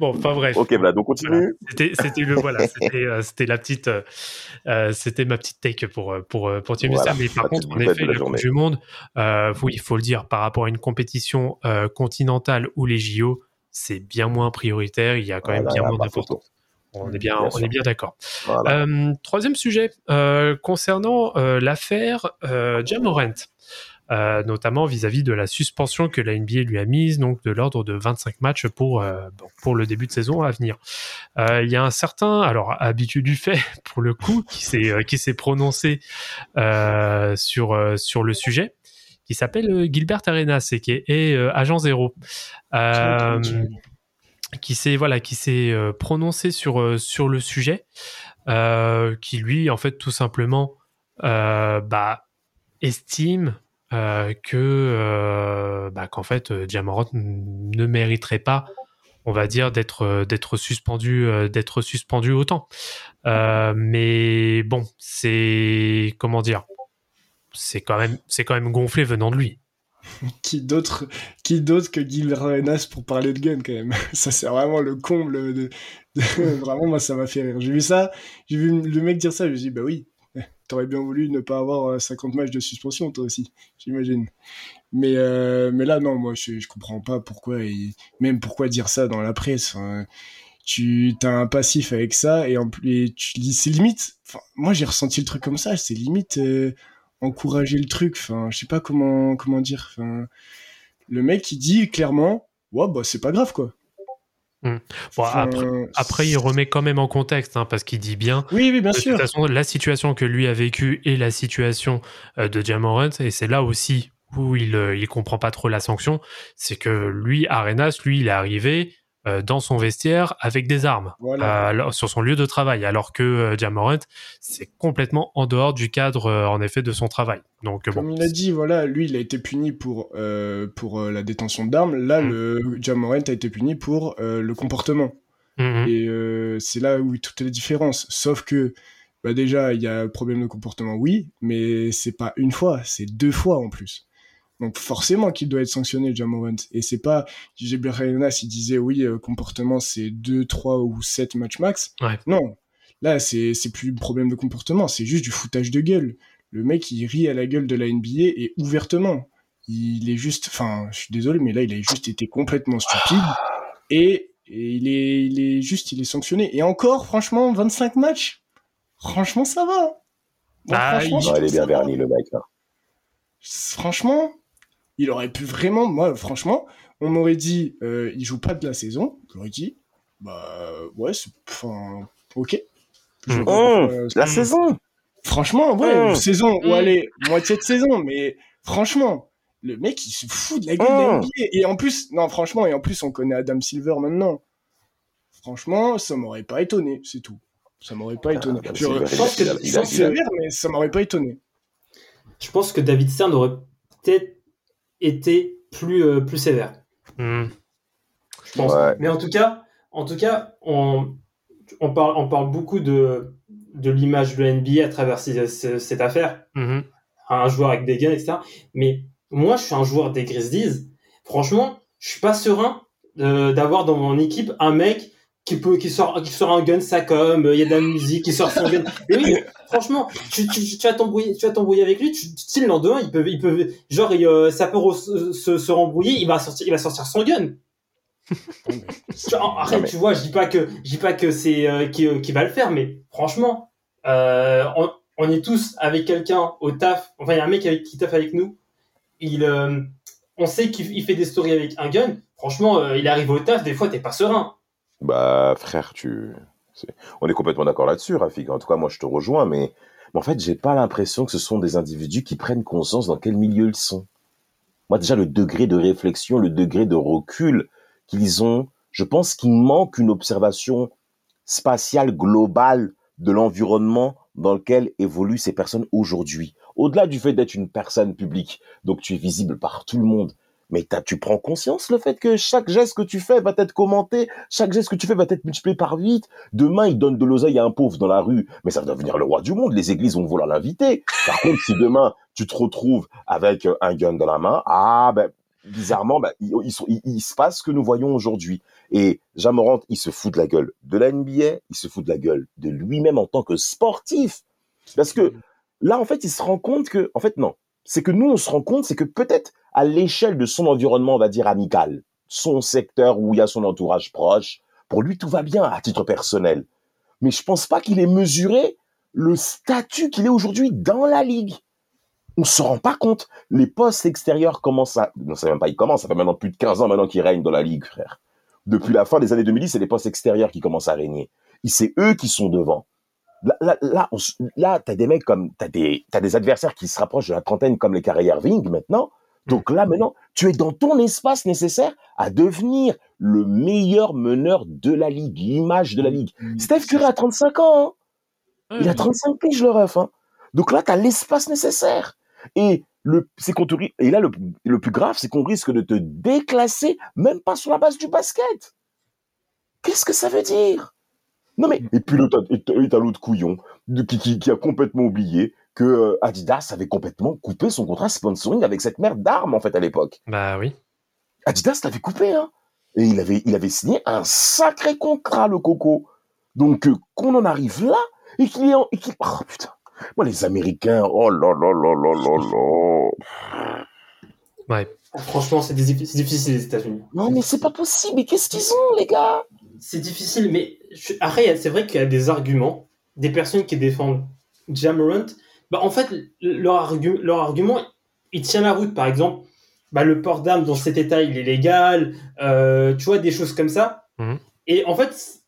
*laughs* enfin bref. Ok, voilà, donc continue. C'était, c'était le voilà, c'était, euh, c'était la petite, euh, euh, c'était ma petite take pour pour pour Team Voilà, USA. Mais par contre, en effet, la la Coupe du Monde, euh, oui, il faut le dire, par rapport à une compétition continentale ou les JO, c'est bien moins prioritaire. Il y a quand même Voilà, bien là, moins d'importance. On est bien, Bien on est bien d'accord. Voilà. Troisième sujet concernant l'affaire Jamorant, euh, notamment vis-à-vis de la suspension que la NBA lui a mise, donc de l'ordre de 25 matchs pour euh, pour le début de saison à venir. Euh, Il y a un certain, alors habitué du fait *laughs* pour le coup, qui s'est qui s'est prononcé sur sur le sujet, qui s'appelle Gilbert Arenas et qui est, agent zéro. Qui s'est voilà qui s'est prononcé sur sur le sujet qui lui en fait tout simplement bah estime euh, que euh, bah, qu'en fait euh, Jamorant ne mériterait pas on va dire d'être euh, d'être suspendu d'être suspendu autant mais bon c'est comment dire c'est quand même c'est quand même gonflé venant de lui *laughs* Qui d'autre, qui d'autre que Gil Arenas pour parler de gun quand même? *laughs* Ça c'est vraiment le comble de, de- *laughs* vraiment moi ça m'a fait rire. J'ai vu ça, j'ai vu le mec dire ça, je me suis dit bah oui, t'aurais bien voulu ne pas avoir euh, 50 matchs de suspension toi aussi, j'imagine. Mais euh, mais là non, moi je, je comprends pas pourquoi et même pourquoi dire ça dans la presse. Enfin, tu as un passif avec ça et en plus c'est limite. Moi j'ai ressenti le truc comme ça, c'est limite. euh, encourager le truc. Enfin, je sais pas comment comment dire. Enfin, le mec il dit clairement, ouais bah c'est pas grave quoi. Bon, Enfin, après, après, il remet quand même en contexte, hein, parce qu'il dit bien Oui oui bien de sûr. toute façon, la situation que lui a vécue et la situation euh, de Jamorant, et c'est là aussi où il, euh, il comprend pas trop la sanction, c'est que lui, Arenas, lui, il est arrivé dans son vestiaire avec des armes Voilà. euh, sur son lieu de travail, alors que euh, Jamorant, c'est complètement en dehors du cadre, euh, en effet, de son travail. Donc, euh, Comme bon, il a dit, voilà, lui, il a été puni pour, euh, pour euh, la détention d'armes. Là, Mm. le Jamorant a été puni pour euh, le comportement. Mhm. Et euh, c'est là où toute la différence. Sauf que, bah déjà, il y a problème de comportement, oui, mais c'est pas une fois, c'est deux fois en plus. Donc forcément qu'il doit être sanctionné, Jamorant. Et c'est pas, Gilbert Arenas, il disait, oui, euh, comportement, c'est deux, trois ou sept matchs max. Ouais. Non. Là, c'est c'est plus un problème de comportement, c'est juste du foutage de gueule. Le mec, il rit à la gueule de la NBA et ouvertement. Il est juste, enfin, je suis désolé, mais là, il a juste été complètement stupide. Et, et il, est, il est juste, il est sanctionné. Et encore, franchement, 25 matchs, franchement, ça va. Ah, franchement, il- je Non, il est bien verni, le mec. Là. Franchement, il aurait pu vraiment, moi, franchement, on m'aurait dit, euh, il joue pas de la saison. J'aurais dit, bah, ouais, c'est, enfin, ok. Je Mm. pas, Hum, euh, la saison Franchement, ouais, Mm. saison, ou Mm. allez, moitié de saison, mais franchement, le mec, il se fout de la gueule de la. NBA. Et en plus, non, franchement, et en plus, on connaît Adam Silver maintenant. Franchement, ça m'aurait pas étonné, c'est tout. Ça m'aurait pas étonné. Adam Je- pense que mais ça m'aurait pas étonné. Je pense que David Stern aurait peut-être été plus, euh, plus sévère. Mhm. Je pense. Ouais. Mais en tout cas, en tout cas, on, on parle, on parle beaucoup de, de l'image de la NBA à travers ces- ces- cette affaire. Mhm. un joueur avec des guns, etc. Mais moi, je suis un joueur des Grizzlies. Franchement, je suis pas serein euh, d'avoir dans mon équipe un mec qui peut, qui sort, qui sort un gun comme il y a de la musique, qui sort son gun. Mais oui, franchement, tu, tu, tu vas t'embrouiller, tu vas t'embrouiller avec lui. Tu, tu le lendemain, il peut, il peut, genre, il, euh, ça peut re- se, se rembrouiller. Il va sortir, il va sortir son gun. *laughs* Arrête, mais- tu vois, je dis pas que, je dis pas que c'est euh, qui, euh, qui va le faire, mais franchement, euh, on, on est tous avec quelqu'un au taf. Enfin, il y a un mec avec, qui taffe avec nous. Il, euh, on sait qu'il il fait des stories avec un gun. franchement, euh, il arrive au taf, des fois, t'es pas serein. Bah, frère, tu. On est complètement d'accord là-dessus, Rafik. En tout cas, moi, je te rejoins, mais, mais en fait, j'ai pas l'impression que ce sont des individus qui prennent conscience dans quel milieu ils sont. Moi, déjà, le degré de réflexion, le degré de recul qu'ils ont, je pense qu'il manque une observation spatiale globale de l'environnement dans lequel évoluent ces personnes aujourd'hui. Au-delà du fait d'être une personne publique, donc tu es visible par tout le monde, mais tu prends conscience le fait que chaque geste que tu fais va être commenté, chaque geste que tu fais va être multiplié par 8. Demain, il donne de l'oseille à un pauvre dans la rue, mais ça va devenir le roi du monde. Les églises vont vouloir l'inviter. Par contre, si demain, tu te retrouves avec un gun dans la main, ah ben, bizarrement, ben, il, il, se passe ce que nous voyons aujourd'hui. Et Jamorant, il se fout de la gueule de la NBA, il se fout de la gueule de lui-même en tant que sportif. Parce que là, en fait, il se rend compte que, en fait, non. C'est que nous, on se rend compte, c'est que peut-être à l'échelle de son environnement, on va dire amical, son secteur où il y a son entourage proche, pour lui, tout va bien à titre personnel. Mais je pense pas qu'il ait mesuré le statut qu'il est aujourd'hui dans la ligue. On se rend pas compte. Les postes extérieurs commencent à, non, c'est même pas, ils commencent, ça fait maintenant plus de 15 ans maintenant qu'ils règnent dans la ligue, frère. Depuis la fin des années 2010, c'est les postes extérieurs qui commencent à régner. C'est eux qui sont devant. Là, là, là, là t'as des mecs comme, t'as des, t'as des adversaires qui se rapprochent de la trentaine comme les carrières Ving maintenant. Donc là, maintenant, tu es dans ton espace nécessaire à devenir le meilleur meneur de la ligue, l'image de la ligue. Steph Curry a 35 ans. Hein. Il a 35 piges, le ref. Hein. Donc là, tu as l'espace nécessaire. Et le, c'est qu'on et là, le, le plus grave, c'est qu'on risque de te déclasser, même pas sur la base du basket. Qu'est-ce que ça veut dire? Non mais, et puis t'as l'autre couillon qui, qui, qui, a complètement oublié que euh, Adidas avait complètement coupé son contrat sponsoring avec cette merde d'armes, en fait, à l'époque. Bah oui. Adidas l'avait coupé, hein. Et il avait, il avait signé un sacré contrat, le coco. Donc, euh, qu'on en arrive là, et qu'il est en, et oh putain. Moi, les Américains, oh là là là là là là. Ouais. Franchement, c'est difficile les États-Unis. Non, mais c'est pas possible. Mais qu'est-ce qu'ils ont, les gars? C'est difficile, mais je... après, c'est vrai qu'il y a des arguments, des personnes qui défendent Jamorant, bah, en fait, leur, leur argument, il tient la route. Par exemple, bah, le port d'armes dans cet état, il est légal, euh, tu vois, des choses comme ça. Mhm. Et en fait,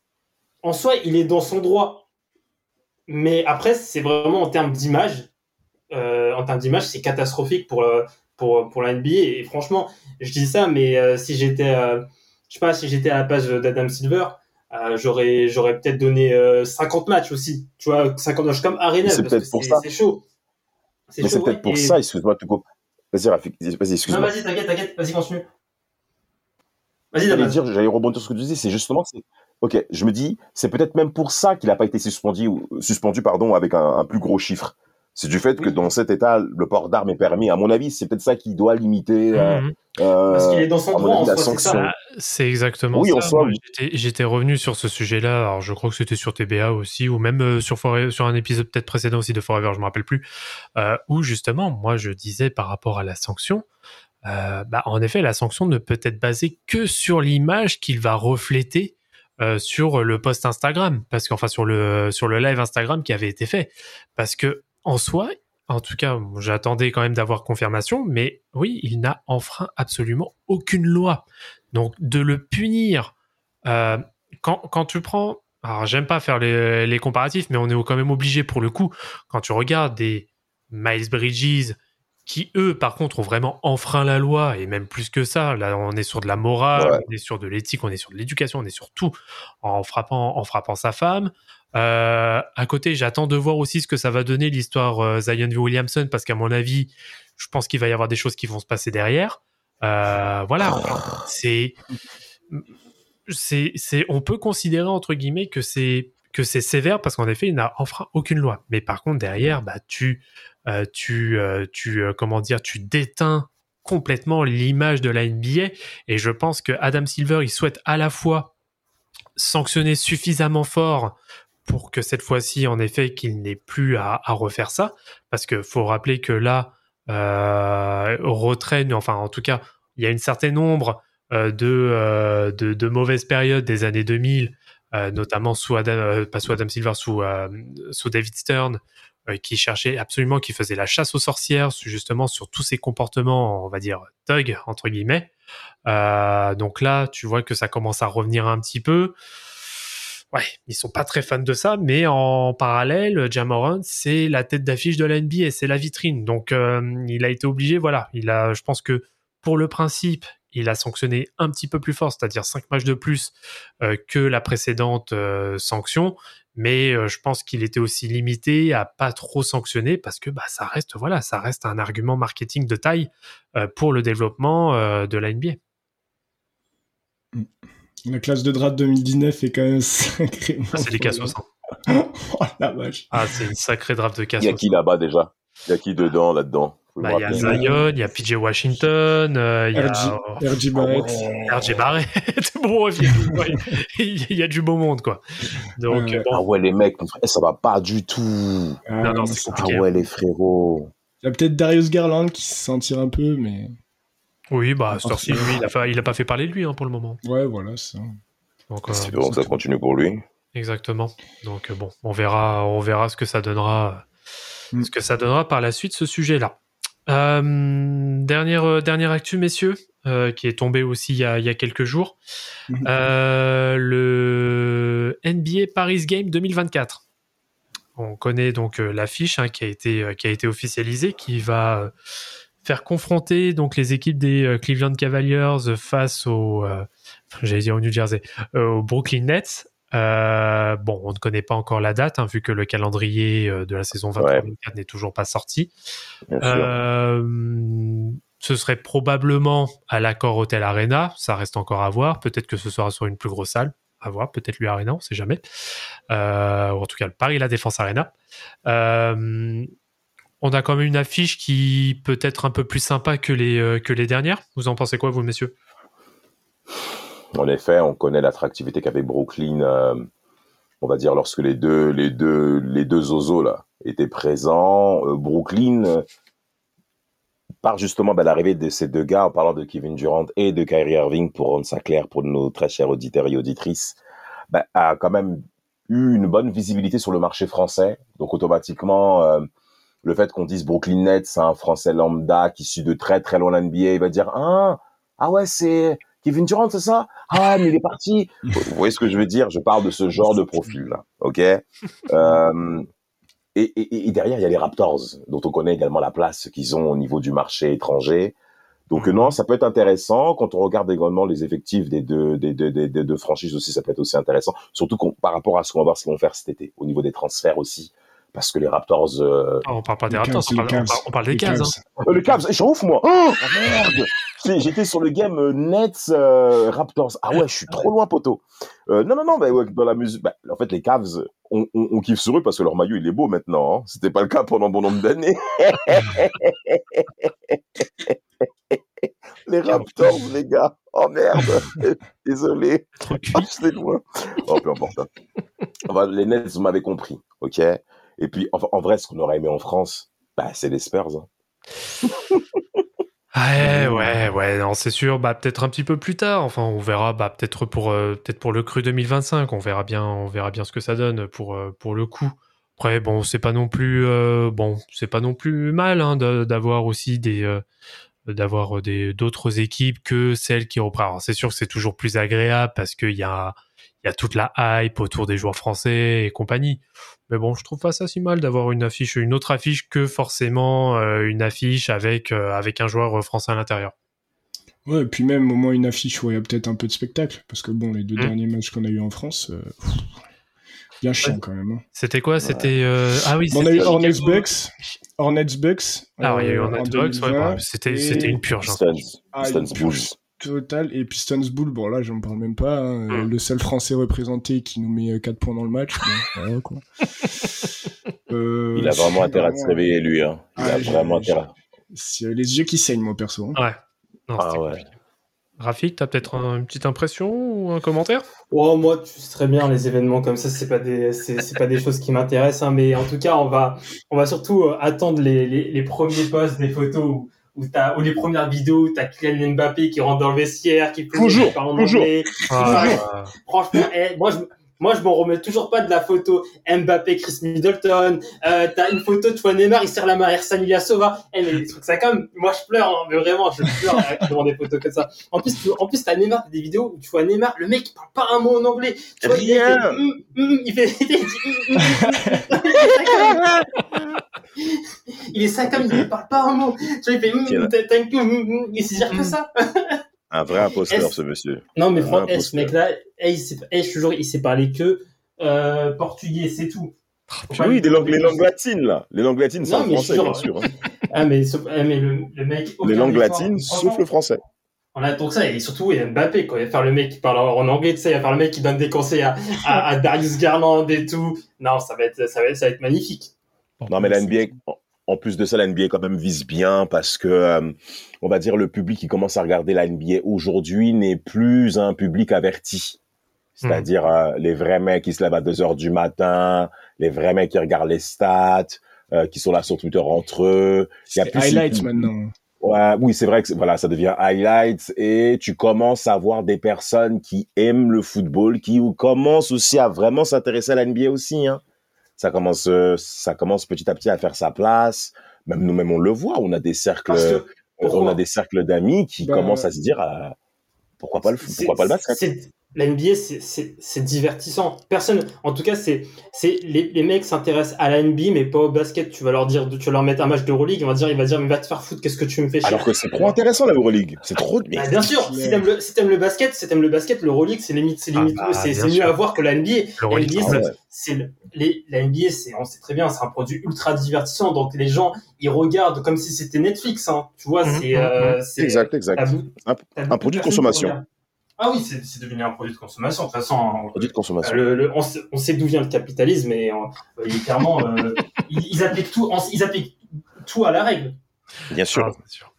en soi, il est dans son droit. Mais après, c'est vraiment en termes d'image. Euh, en termes d'image, c'est catastrophique pour, euh, pour, pour la NBA. Et franchement, je dis ça, mais si j'étais, je sais pas, si j'étais à la place d'Adam Silver, euh, j'aurais j'aurais peut-être donné 50 euh, matchs aussi. Tu vois, 50 matchs comme Arena. C'est peut-être pour ça. C'est chaud. C'est peut-être pour ça, excuse-moi, tu Vas-y, Rafik, vas-y, excuse-moi. vas-y, t'inquiète, t'inquiète, vas-y, continue. Vas-y, J'allais dire, j'allais rebondir sur ce que tu disais, c'est justement, ok, je me dis, c'est peut-être même pour ça qu'il n'a pas été suspendu, suspendu, pardon, avec un plus gros chiffre c'est du fait que dans cet état, le port d'armes est permis. À mon avis, c'est peut-être ça qui doit limiter. Euh, mhm. euh, Parce qu'il est dans son droit, en soi, c'est exactement oui, ça. J'étais revenu sur ce sujet-là. Alors, je crois que c'était sur TBA aussi, ou même euh, sur, sur un épisode peut-être précédent aussi de Forever, je me rappelle plus, où justement, moi, je disais par rapport à la sanction, bah, en effet, la sanction ne peut être basée que sur l'image qu'il va refléter sur le post Instagram, parce qu'enfin sur le sur le live Instagram qui avait été fait, parce que en soi, en tout cas, j'attendais quand même d'avoir confirmation, mais oui, il n'a enfreint absolument aucune loi. Donc de le punir, euh, quand, tu prends, alors j'aime pas faire les, comparatifs, mais on est quand même obligé pour le coup, quand tu regardes des Miles Bridges, qui eux, par contre, ont vraiment enfreint la loi, et même plus que ça, là on est sur de la morale, on est sur de l'éthique, on est sur de l'éducation, on est sur tout, en frappant, en frappant sa femme, euh, à côté, j'attends de voir aussi ce que ça va donner l'histoire euh, Zion Williamson parce qu'à mon avis, je pense qu'il va y avoir des choses qui vont se passer derrière. Euh, voilà, c'est, c'est, c'est, on peut considérer entre guillemets que c'est que c'est sévère parce qu'en effet, il n'a enfreint aucune loi. Mais par contre, derrière, bah tu, tu, tu, comment dire, tu déteins complètement l'image de la NBA. Et je pense que Adam Silver, il souhaite à la fois sanctionner suffisamment fort pour que cette fois-ci, en effet, qu'il n'ait plus à, refaire ça. Parce qu'il faut rappeler que là, euh, retraîne, enfin en tout cas, il y a une certaine nombre euh, euh, de, de, mauvaises périodes des années 2000, euh, notamment sous Adam, pas sous Adam Silver, sous, sous David Stern, qui cherchait absolument, qui faisait la chasse aux sorcières, justement sur tous ces comportements, on va dire, thug, entre guillemets. Euh, donc là, tu vois que ça commence à revenir un petit peu. Ouais, ils sont pas très fans de ça, mais en parallèle, Jamoran, c'est la tête d'affiche de la NBA, c'est la vitrine. Donc, euh, il a été obligé, voilà. Il a, je pense que pour le principe, il a sanctionné un petit peu plus fort, c'est-à-dire 5 matchs de plus euh, que la précédente euh, sanction. Mais je pense qu'il était aussi limité à pas trop sanctionner parce que bah, ça reste voilà, ça reste un argument marketing de taille pour le développement de la NBA. La classe de draft 2019 est quand même *laughs* sacrément. Ah, c'est des cassos. hein. oh la vache. Ah, c'est une sacrée draft de Il y a cassos. qui là-bas déjà? Il y a qui dedans, là-dedans? Bah, Il y a. Zion, il y a PJ Washington, euh, il y a RJ, RJ Barrett. RJ Barrett. *laughs* bon, il y, a du, ouais, il y a du beau monde, quoi. Donc, Ouais. bon, Ah ouais, les mecs, ça va pas du tout. Ah, Non, non, non, c'est c'est- Ah ouais, les frérots. Il y a peut-être Darius Garland qui se sentira un peu, mais oui, bah, Storcy, lui, il a, pas, il a pas fait parler de lui hein, pour le moment. ouais, voilà, c'est ça. Donc, euh, que ça continue pour lui. Exactement. Donc euh, bon, on verra, on verra ce que ça donnera, Mm. ce que ça donnera par la suite ce sujet-là. Euh, dernière euh, dernière actu, messieurs, euh, qui est tombée aussi il y a, il y a quelques jours. Euh, le NBA Paris Game 2024. On connaît donc euh, l'affiche hein, qui a été euh, qui a été officialisée, qui va euh, faire confronter donc les équipes des euh, Cleveland Cavaliers face aux, euh, j'allais dire au New Jersey, euh, aux Brooklyn Nets. Euh, bon, on ne connaît pas encore la date, hein, vu que le calendrier euh, de la saison 23-24 n'est toujours pas sorti. Euh, ce serait probablement à l'accord Hotel Arena, ça reste encore à voir. Peut-être que ce sera sur une plus grosse salle, à voir. Peut-être lui Arena, on sait jamais. Euh, ou en tout cas, le Paris La Défense Arena. Euh, on a quand même une affiche qui peut être un peu plus sympa que les, euh, que les dernières. Vous en pensez quoi, vous, messieurs? En effet, on connaît l'attractivité qu'avait Brooklyn, euh, on va dire, lorsque les deux, les deux, les deux zozos là, étaient présents. Euh, Brooklyn, par justement ben, l'arrivée de ces deux gars, en parlant de Kevin Durant et de Kyrie Irving, pour rendre ça clair pour nos très chers auditeurs et auditrices, ben, a quand même eu une bonne visibilité sur le marché français. Donc automatiquement, le fait qu'on dise Brooklyn Nets, c'est un Français lambda qui suit de très très loin l'NBA, il va dire ah ah ouais c'est Kevin Durant c'est ça? Ah mais il est parti. *laughs* Vous voyez ce que je veux dire? Je parle de ce genre de profil là, ok? Euh, et, et, et derrière il y a les Raptors dont on connaît également la place qu'ils ont au niveau du marché étranger. Donc Mhm. non, ça peut être intéressant quand on regarde également les effectifs des deux, des deux, des, des deux franchises aussi, ça peut être aussi intéressant. Surtout par rapport à ce qu'on va voir ce qu'ils vont faire cet été au niveau des transferts aussi, parce que les Raptors, euh, Ah, On parle pas des Les Raptors, Cavs, on les parle, on Cavs. parle- on parle des Les Cavs. Hein. Euh, le Cavs, je ouf moi. Oh, merde. J'étais sur le game euh, Nets euh, Raptors. Ah ouais, je suis trop loin poteau. Euh, non non non, bah, ouais, dans la musique, bah, en fait les Cavs, on, on, on kiffe sur eux parce que leur maillot il est beau maintenant. Hein. C'était pas le cas pendant bon nombre d'années. *laughs* les Raptors les gars. Oh merde. *laughs* Désolé. Trop. Ah, loin. Oh, peu importe. hein. Enfin, les Nets, vous m'avez compris, ok? Et puis, en, en vrai, ce qu'on aurait aimé en France, bah, c'est les Spurs. hein. *laughs* Ouais, ouais, ouais, non, c'est sûr. Bah, peut-être un petit peu plus tard. Enfin, on verra. Bah, peut-être pour, euh, peut-être pour le cru 2025. On verra bien, on verra bien ce que ça donne pour, euh, pour le coup. Après, bon, c'est pas non plus, euh, bon, c'est pas non plus mal hein, d'avoir aussi des, euh, d'avoir des d'autres équipes que celles qui reprennent. Alors, c'est sûr que c'est toujours plus agréable parce qu'il y a, il y a toute la hype autour des joueurs français et compagnie. Mais bon, je trouve pas ça si mal d'avoir une affiche, une autre affiche que forcément euh, une affiche avec euh, avec un joueur français à l'intérieur. Ouais, et puis même au moins une affiche où il y a peut-être un peu de spectacle, parce que bon, les deux Mm. derniers matchs qu'on a eu en France, euh, pff, bien chiant quand même. hein. C'était quoi? C'était euh, ah oui, on a eu Hornets. Bucks, Hornets Bucks. Ah oui, il y a eu euh, Hornets Bucks, ouais, 2020, bah, c'était et- c'était une purge. hein. Ah, une purge Total et Pistons Bull, bon là j'en parle même pas, hein, euh, Mm. le seul français représenté qui nous met 4 points dans le match. bon, *laughs* voilà, quoi. Euh, Il a vraiment intérêt à se réveiller, lui. Hein. Il Ah, a j'ai- vraiment intérêt. C'est euh, les yeux qui saignent moi perso. hein. Ouais. Non, Ah ouais. Rafik, t'as peut-être un- une petite impression ou un commentaire? Oh, moi, tu sais très bien, les événements comme ça, c'est pas des, c'est pas des choses qui m'intéressent, hein, mais en tout cas, on va, on va surtout euh, attendre les, les, les premiers posts des photos où, où t'as, ou les premières vidéos où t'as Kylian Mbappé qui rentre dans le vestiaire, qui fait Toujours, qui parle en toujours. anglais. Ah, Franchement, eh, moi, je, moi, je m'en remets toujours pas de la photo Mbappé, Chris Middleton. Euh, t'as une photo, tu vois Neymar, il serre la main à Sova. Eh, mais des trucs ça comme, moi, je pleure, hein, mais vraiment, je pleure devant des photos comme ça. En plus, tu, en plus, t'as Neymar, t'as des vidéos où tu vois Neymar, le mec, il parle pas un mot en anglais. Tu vois, Rien. Il, fait, il fait, il *laughs* est ça comme, il parle pas un mot. Tu vois, il fait, thank you, il sait dire que ça. *laughs* Un vrai imposteur, ce monsieur. Non, mais franchement, eh, ce mec-là, eh, il eh, je toujours, il sait parler que euh, portugais, c'est tout. oui, des langues, les langues latines, là. Les langues latines, c'est en français, bien sûr. Hein. *laughs* ah, mais, eh, mais le, le, mec. Les langues latines, sauf le français. On attend ça, et surtout, il y a Mbappé, quoi. Il va faire le mec qui parle en anglais, tu sais, il va faire le mec qui donne des conseils à, à, à Darius Garland et tout. Non, ça va être, ça va être, ça va être magnifique. Non, mais la NBA, en plus de ça, la NBA quand même vise bien parce que, euh, on va dire, le public qui commence à regarder la NBA aujourd'hui n'est plus un public averti. C'est-à-dire hmm. euh, les vrais mecs qui se lèvent à 2 heures du matin, les vrais mecs qui regardent les stats, euh, qui sont là sur Twitter entre eux. Il y a plus highlights maintenant. Ouais, oui, c'est vrai que voilà, ça devient highlights et tu commences à voir des personnes qui aiment le football, qui commencent aussi à vraiment s'intéresser à la NBA aussi. Hein ça commence, euh, ça commence petit à petit à faire sa place. Même nous-mêmes, on le voit. On a des cercles, on a des cercles d'amis qui ben, commencent à se dire, euh, pourquoi pas le, pourquoi pas le basket? La NBA, c'est divertissant. Personne, en tout cas, c'est les, les mecs s'intéressent à la NBA, mais pas au basket. Tu vas leur dire, tu vas leur mettre un match d'Euroleague, ils vont dire, il va dire, mais va te faire foutre, qu'est-ce que tu me fais chier? Alors que c'est trop intéressant la Euroleague. C'est trop. Bah, bien sûr. Si t'aimes le, si le basket, si t'aimes le basket, l'Euroleague, c'est limite, c'est limite, ah, bah, c'est mieux à voir que la NBA. La NBA, c'est les, la NBA, c'est, on sait très bien, c'est un produit ultra divertissant. Donc les gens, ils regardent comme si c'était Netflix. Hein. Tu vois, mhm, euh, mhm. c'est, exact, exact. Un, un produit de consommation. Ah oui, c'est devenu un produit de consommation. De toute façon, produit de consommation. Le, on, sait, on, sait d'où vient le capitalisme, et euh, clairement, euh, *laughs* ils, appliquent tout, ils appliquent tout à la règle. Bien sûr. Ah, sûr.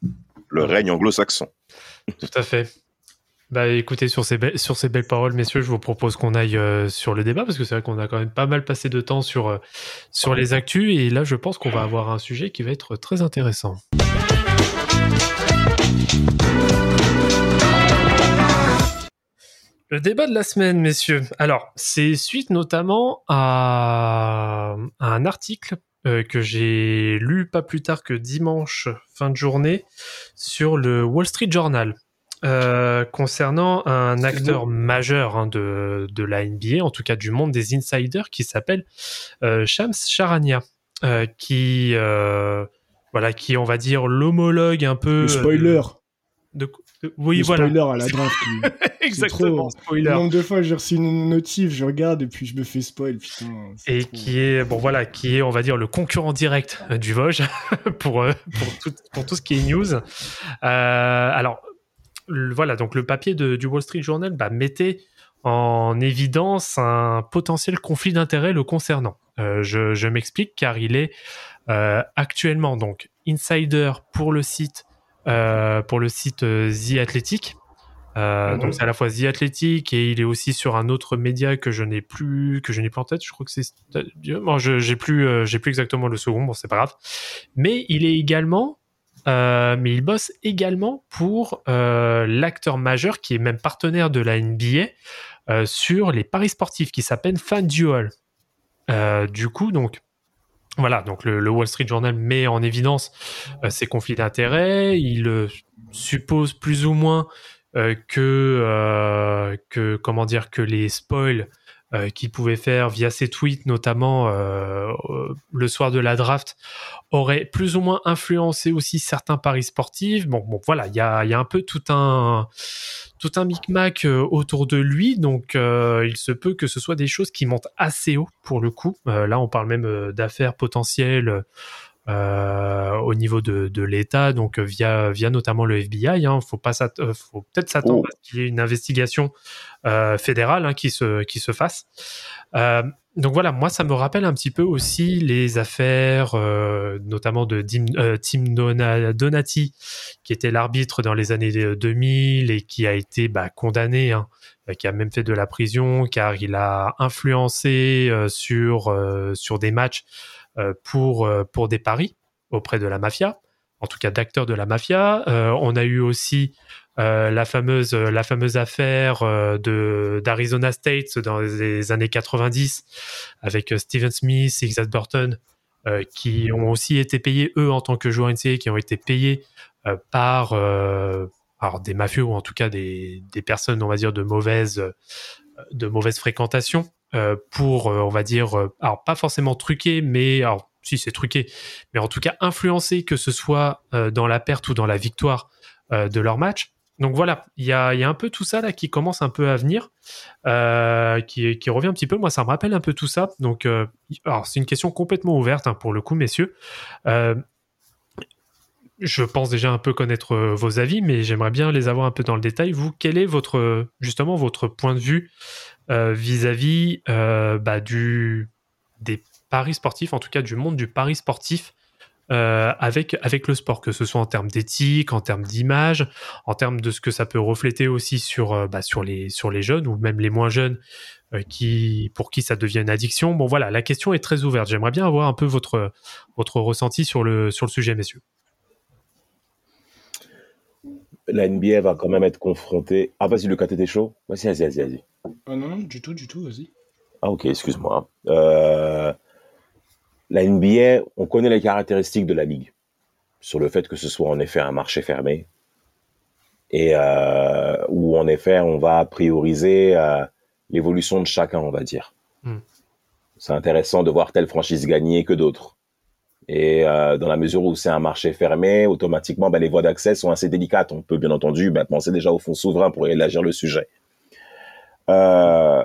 Le règne anglo-saxon. Tout à fait. Bah écoutez, sur ces, sur ces belles paroles, messieurs, je vous propose qu'on aille euh, sur le débat, parce que c'est vrai qu'on a quand même pas mal passé de temps sur, euh, sur les actus, et là je pense qu'on va avoir un sujet qui va être très intéressant. Le débat de la semaine, messieurs. Alors, c'est suite notamment à, un article euh, que j'ai lu pas plus tard que dimanche fin de journée sur le Wall Street Journal. Euh, concernant un acteur majeur hein, de, de la NBA, en tout cas du monde des insiders, qui s'appelle euh, Shams Charania, qui voilà, qui on va dire l'homologue un peu. Le spoiler. De, oui, voilà. Spoiler à la draft. *laughs* Exactement, spoiler. nombre de fois j'ai reçu une notif, je regarde et puis je me fais spoil, putain. Et qui est, bon voilà, qui est, on va dire, le concurrent direct euh, du Vosges *laughs* pour, euh, pour, tout, pour tout ce qui est news. Euh, alors, voilà, donc le papier de, du Wall Street Journal bah, mettait en évidence un potentiel conflit d'intérêts le concernant. Euh, je, je m'explique car il est euh, actuellement donc insider pour le site pour le site euh, The Athletic. Euh, donc c'est à la fois The Athletic et il est aussi sur un autre média que je n'ai plus que je n'ai plus en tête. Je crois que c'est bon, je j'ai plus j'ai plus exactement le second. Bon, c'est pas grave. Mais il est également mais il bosse également pour l'acteur majeur qui est même partenaire de la NBA sur les paris sportifs qui s'appelle FanDuel. du coup, donc voilà, donc le, Wall Street Journal met en évidence euh, ses conflits d'intérêts. Il euh, suppose plus ou moins euh, que comment dire que les spoils qu'il pouvait faire via ses tweets, notamment le soir de la draft, auraient plus ou moins influencé aussi certains paris sportifs. Bon, bon voilà, il y a, y a un peu tout un tout un micmac euh, autour de lui, donc euh, il se peut que ce soit des choses qui montent assez haut pour le coup. Euh, là, on parle même d'affaires potentielles au niveau de, l'État, donc via via notamment le FBI. Hein, faut pas faut peut-être s'attendre oh. à ce qu'il y ait une investigation fédérale hein, qui se qui se fasse donc voilà, moi ça me rappelle un petit peu aussi les affaires, euh, notamment de Tim, euh, Donati, qui était l'arbitre dans les années 2000 et qui a été bah, condamné, hein, qui a même fait de la prison car il a influencé euh, sur sur des matchs pour pour des paris auprès de la mafia, en tout cas d'acteurs de la mafia. on a eu aussi la fameuse la fameuse affaire d'Arizona State dans les années 90 avec Steven Smith, Xavier Burton, qui ont aussi été payés eux en tant que joueurs NCAA, qui ont été payés par alors des mafieux ou en tout cas des, des personnes, on va dire, de mauvaise, de mauvaise fréquentation euh, pour, euh, on va dire, euh, alors pas forcément truquer, mais alors si c'est truqué, mais en tout cas influencer que ce soit dans la perte ou dans la victoire de leur match. Donc voilà, il y a, un peu tout ça là qui commence un peu à venir, qui, revient un petit peu. Moi, ça me rappelle un peu tout ça. Donc, alors c'est une question complètement ouverte hein, pour le coup, messieurs je pense déjà un peu connaître euh, vos avis, mais j'aimerais bien les avoir un peu dans le détail. Vous, quel est votre justement votre point de vue euh, vis-à-vis euh, bah, des paris sportifs, en tout cas du monde du pari sportif avec avec le sport, que ce soit en termes d'éthique, en termes d'image, en termes de ce que ça peut refléter aussi sur bah, les jeunes ou même les moins jeunes qui pour qui ça devient une addiction. Bon voilà, la question est très ouverte. J'aimerais bien avoir un peu votre ressenti sur le sur le sujet, messieurs la NBA va quand même être confrontée. Ah, vas-y, le cas était chaud. Vas-y, vas-y, vas-y. Ah non, non, du tout, du tout, vas-y. Ah, ok, excuse-moi. Euh, la NBA, on connaît les caractéristiques de la ligue. Sur le fait que ce soit en effet un marché fermé. Et euh, où en effet, on va prioriser euh, l'évolution de chacun, on va dire. Hmm. C'est intéressant de voir telle franchise gagner que d'autres. Et euh, dans la mesure où c'est un marché fermé, automatiquement, ben, les voies d'accès sont assez délicates. On peut bien entendu ben, penser déjà au fonds souverain pour élargir le sujet. Euh,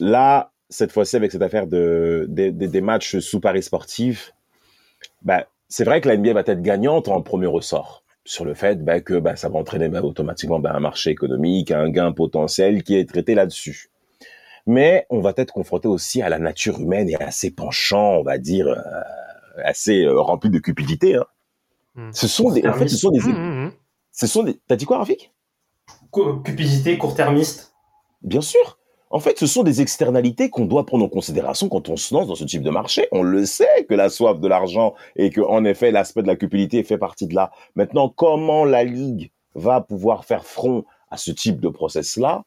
là, cette fois-ci, avec cette affaire de, des matchs sous paris sportifs, ben, c'est vrai que la NBA va être gagnante en premier ressort sur le fait ben, que ben, ça va entraîner automatiquement ben, un marché économique, un gain potentiel qui est traité là-dessus. Mais on va être confronté aussi à la nature humaine et à ses penchants, on va dire, euh, assez euh, rempli de cupidité. Hein. Hmm. Ce sont des, en fait, ce sont des, hmm, hmm, ce sont des. T'as dit quoi, Rafik? Cupidité, court-termiste. Bien sûr. En fait, ce sont des externalités qu'on doit prendre en considération quand on se lance dans ce type de marché. On le sait que la soif de l'argent et que, en effet, l'aspect de la cupidité fait partie de là. Maintenant, comment la ligue va pouvoir faire front à ce type de process-là?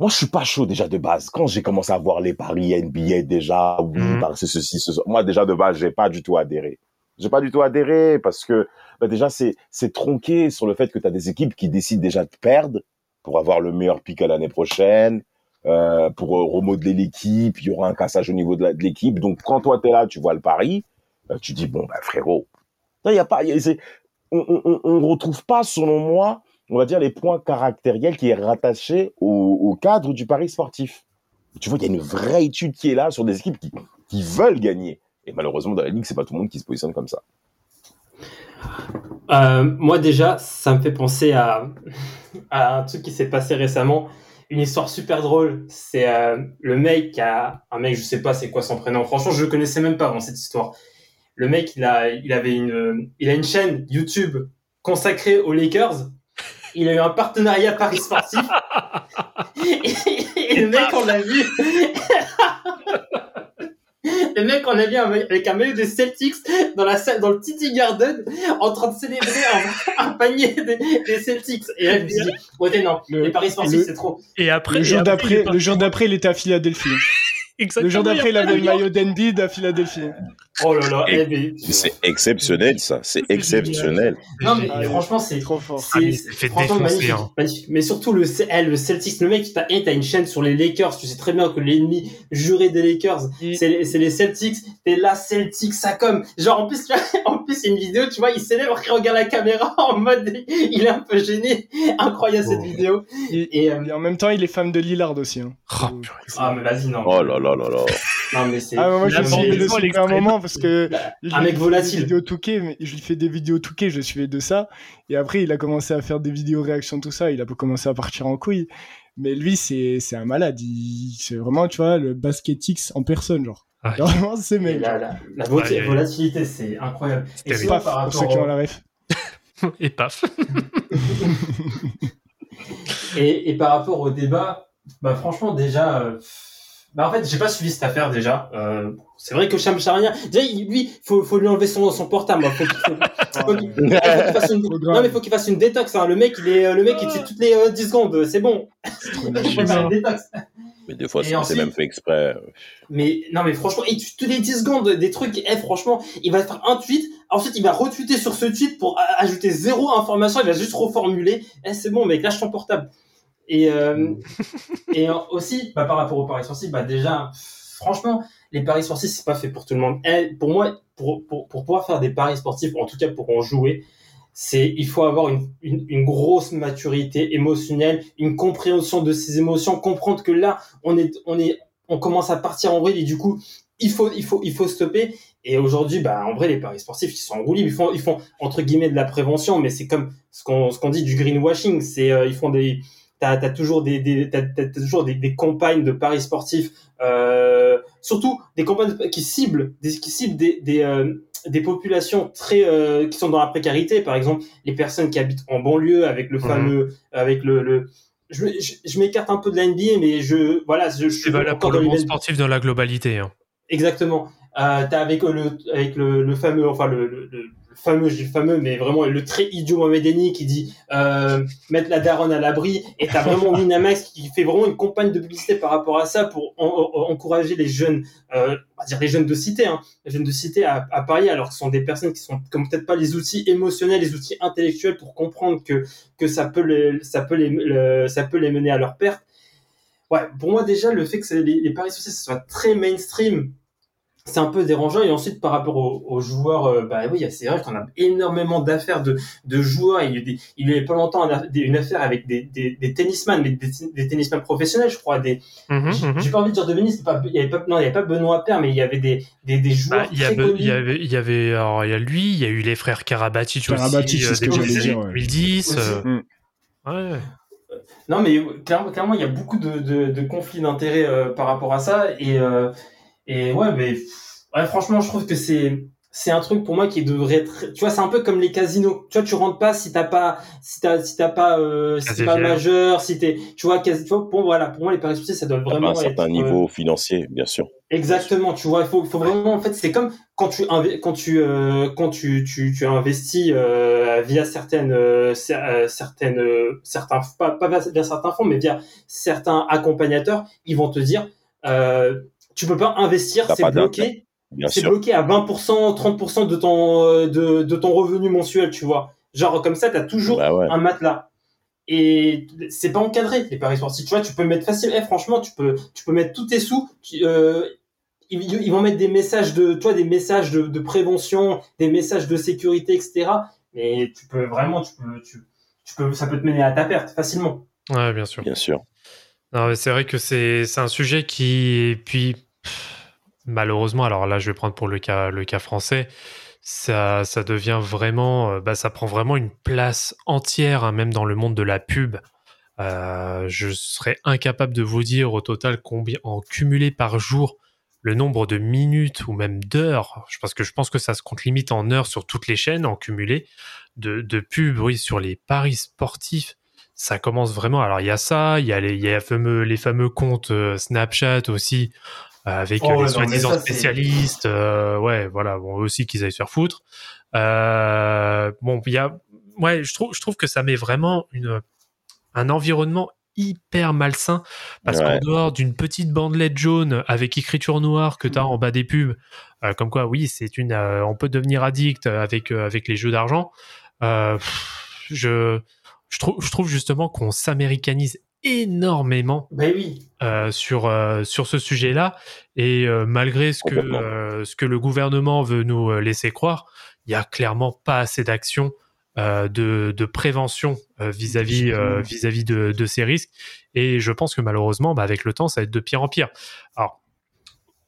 Moi, je suis pas chaud déjà de base. Quand j'ai commencé à voir les paris NBA déjà, oui, mmh. ceci, ce Moi, déjà de base, j'ai pas du tout adhéré. J'ai pas du tout adhéré parce que bah, déjà c'est c'est tronqué sur le fait que tu as des équipes qui décident déjà de perdre pour avoir le meilleur pic à l'année prochaine, euh, pour remodeler l'équipe, il y aura un cassage au niveau de l'équipe. Donc quand toi tu es là, tu vois le pari, euh, tu dis bon bah frérot, il y a pas, on, on retrouve pas selon moi on va dire, les points caractériels qui est rattaché au, cadre du pari sportif. tu vois, il y a une vraie étude qui est là sur des équipes qui, veulent gagner. Et malheureusement, dans la ligue, c'est pas tout le monde qui se positionne comme ça. Euh, moi, déjà, ça me fait penser *laughs* à, un truc qui s'est passé récemment. Une histoire super drôle. C'est euh, le mec qui a. Un mec, je sais pas c'est quoi son prénom. Franchement, je le connaissais même pas avant cette histoire. Le mec, il a, il avait une, il a une chaîne YouTube consacrée aux Lakers il a eu un partenariat Paris Sportif. *laughs* *laughs* et, le mec, on l'a vu. Le mec, on l'a vu avec un maillot des Celtics dans, la salle, dans le Titi Garden en train de célébrer un, *laughs* panier des, Celtics. Et là, je me suis dit, ouais, non, les Paris Sportifs, c'est trop. Et après, le jour d'après, le jour d'après, il était à Philadelphie. Le jour d'après, il avait le maillot d'Embiid à Philadelphie. Oh là là, eh, c'est exceptionnel ça, c'est exceptionnel. Non mais franchement c'est trop fort. C'est magnifique, hein. magnifique, Mais surtout le, eh, le Celtics, le mec, t'as as une chaîne sur les Lakers, tu sais très bien que l'ennemi juré des Lakers, c'est les, Celtics. T'es là Celtics, ça comme genre en plus tu vois, *laughs* en plus c'est une vidéo, tu vois, il célèbre, il regarde la caméra *laughs* en mode, il est un peu gêné. Incroyable cette vidéo. Et, euh, et, en même temps, il est fan de Lillard aussi. Hein. Oh, ah mais vas-y non. Oh là là là là. Non mais c'est. Ah, moi je suis un moment parce que un mec volatile. Vidéos touquet, je lui fais des vidéos touquet, je suivais de ça. Et après, il a commencé à faire des vidéos réactions, tout ça. Il a commencé à partir en couille. Mais lui, c'est, c'est un malade. C'est vraiment, tu vois, le basketix en personne, genre. Ah, *laughs* vraiment, c'est mec. La, la, la volatilité, c'est incroyable. Et c'est paf, par pour ceux qui ont la ref. *laughs* et paf. *laughs* et, et, par rapport au débat, bah franchement, déjà, euh, Bah en fait, j'ai pas suivi cette affaire déjà. Euh, c'est vrai que Cham Charania, déjà il- lui, faut faut lui enlever son son portable. Faut qu'il- faut- faut qu'il- *laughs* fasse une-. Non mais faut qu'il fasse une détox. Hein. Le mec, il est le mec, il tue toutes les euh, 10 secondes. C'est bon. Il faut faire une détox. Mais des fois, c'est même fait exprès. Mais non mais franchement, il tue tous les 10 secondes des trucs. Eh franchement, il va faire un tweet. Ensuite, il va retweeter sur ce tweet pour ajouter zéro information. Il va juste reformuler. Eh c'est bon, mec, lâche ton portable. Et euh, *laughs* et aussi, bah, par rapport aux paris sportifs, bah déjà, franchement, les paris sportifs c'est pas fait pour tout le monde. Pour moi, pour, pour pour pouvoir faire des paris sportifs, en tout cas pour en jouer, c'est il faut avoir une, une, une grosse maturité émotionnelle, une compréhension de ses émotions, comprendre que là, on est on est on commence à partir en vrille et du coup, il faut il faut il faut stopper. Et aujourd'hui, bah en vrai, les paris sportifs, ils sont en roue libre. Ils font ils font entre guillemets de la prévention, mais c'est comme ce qu'on ce qu'on dit du greenwashing. C'est euh, ils font des t'as as toujours des, des t'as, t'as- toujours des, des campagnes de paris sportifs, euh, surtout des campagnes qui ciblent des qui ciblent des des, euh, des populations très euh, qui sont dans la précarité. Par exemple, les personnes qui habitent en banlieue avec le Mhm. fameux avec le, le je, je, je m'écarte un peu de la NBA, mais je voilà, je, je C'est valable pour le monde sportif dans la globalité. hein. Exactement. Euh, t'as avec le avec le, le fameux enfin le, le, le fameux le fameux mais vraiment le très idiot Mohamed Eni qui dit euh, mettre la daronne à l'abri. Et t'as vraiment *laughs* Winamax qui fait vraiment une campagne de publicité par rapport à ça pour en- en- encourager les jeunes euh, on va dire les jeunes de cité hein, les jeunes de cité à, à parier alors que ce sont des personnes qui sont comme peut-être pas les outils émotionnels les outils intellectuels pour comprendre que que ça peut les ça peut les le- ça peut les mener à leur perte. Ouais pour moi déjà le fait que les, les paris sociaux soit très mainstream c'est un peu dérangeant et ensuite par rapport aux, aux joueurs euh, bah oui c'est vrai qu'on a énormément d'affaires de, de joueurs il y a des, il y avait pas longtemps une affaire- avec des, des, des tennisman mais des, des tennisman professionnels je crois des Mhm, j'ai mhm. j'ai pas envie de dire de Venise pas il y avait pas non il y avait pas Benoît Père mais il y avait des des, des joueurs Bah, il y très avait, il y avait, il y avait, alors, il y a lui, il y a eu les frères Karabatic Karabatic, aussi, j'allais des dire, années ouais. 2010. Aussi. euh, Mm. ouais. Non, mais clairement, clairement, il y a beaucoup de, de, de conflits d'intérêts euh, par rapport à ça. Et, euh, et ouais, mais ouais, franchement, je trouve que c'est c'est un truc pour moi qui devrait être. Tu vois, c'est un peu comme les casinos. Tu vois, tu rentres pas si t'as pas si t'as si t'as pas euh, si t'es pas majeur, si t'es. Tu vois, quasi, tu vois, pour voilà, pour moi les paris sportifs, ça doit À vraiment un certain être, euh, niveau financier, bien sûr. Exactement, tu vois, il faut, faut vraiment, en fait, c'est comme quand tu quand tu euh, quand tu tu, tu investis euh, via certaines euh, cer- euh, certaines euh, certains pas pas via certains fonds, mais via certains accompagnateurs, ils vont te dire euh, tu peux pas investir, c'est bloqué, c'est bloqué à 20%, 30% de ton euh, de de ton revenu mensuel, tu vois. Genre comme ça, t'as toujours Bah ouais. un matelas. Et c'est pas encadré les paris sportifs. Tu vois, tu peux mettre facile. Eh, franchement, tu peux, tu peux mettre tous tes sous. tu- euh, ils, ils vont mettre des messages de, toi, des messages de, de prévention, des messages de sécurité, etc. Mais tu peux vraiment, tu peux, tu, tu peux, ça peut te mener à ta perte facilement. Ouais, bien sûr. Bien sûr. C'est vrai que c'est c'est un sujet qui, puis malheureusement, alors là, je vais prendre pour le cas le cas français, ça ça devient vraiment, euh, bah, ça prend vraiment une place entière, hein, même dans le monde de la pub. Euh, je serais incapable de vous dire au total combien en cumulé par jour le nombre de minutes ou même d'heures, parce que je pense que ça se compte limite en heures sur toutes les chaînes en cumulé de, de oui, sur les paris sportifs ça commence vraiment. Alors il y a ça, il y a les, y a fameux, les fameux comptes euh, Snapchat aussi, avec Oh euh, les soi-disant spécialistes. euh, ouais, voilà, bon, eux aussi qu'ils aillent se faire foutre. Euh, bon, il y a, ouais, je trouve, je trouve que ça met vraiment une, un environnement hyper malsain parce Ouais. qu'en dehors d'une petite bandelette jaune avec écriture noire que tu as en bas des pubs, euh, comme quoi, oui, c'est une, euh, on peut devenir addict avec euh, avec les jeux d'argent. Euh, je je trouve, je trouve justement qu'on s'américanise énormément Ben oui. euh, sur euh, sur ce sujet-là et euh, malgré ce que ce que le gouvernement veut nous laisser croire, il y a clairement pas assez d'action de, de prévention vis-à-vis euh, vis-à-vis de, de ces risques et je pense que malheureusement bah, avec le temps ça va être de pire en pire. Alors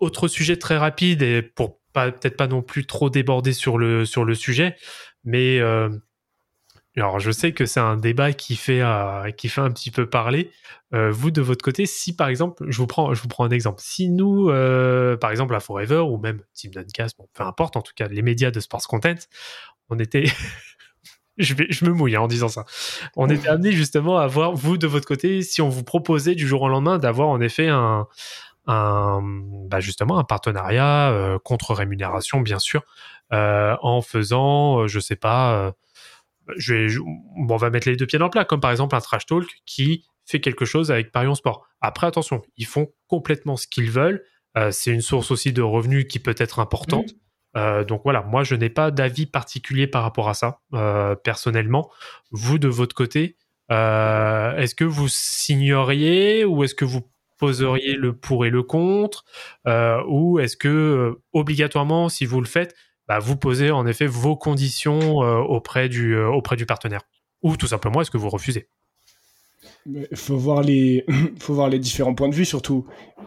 autre sujet très rapide et pour pas peut-être pas non plus trop déborder sur le sur le sujet, mais alors, je sais que c'est un débat qui fait, euh, qui fait un petit peu parler. Euh, vous, de votre côté, si par exemple, je vous prends, je vous prends un exemple. Si nous, euh, par exemple, à Forever ou même Team Duncast, bon, peu importe, en tout cas, les médias de sports content, on était. *laughs* je, vais, je me mouille hein, en disant ça. On était *laughs* amené justement à voir, vous, de votre côté, si on vous proposait du jour au lendemain d'avoir en effet un, un, bah justement, un partenariat contre rémunération, bien sûr, en faisant, je sais pas, je vais, on va mettre les deux pieds dans le plat, comme par exemple un trash talk qui fait quelque chose avec Parion Sport. Après, attention, ils font complètement ce qu'ils veulent. c'est une source aussi de revenus qui peut être importante. Mmh. donc voilà, moi je n'ai pas d'avis particulier par rapport à ça, personnellement. Vous, de votre côté, est-ce que vous signeriez ou est-ce que vous poseriez le pour et le contre? Euh, Ou est-ce que euh, obligatoirement, si vous le faites, bah, vous posez en effet vos conditions euh, auprès, du, auprès du partenaire. Ou tout simplement, est-ce que vous refusez? Il faut voir les *clears throat* faut voir les différents points de vue surtout.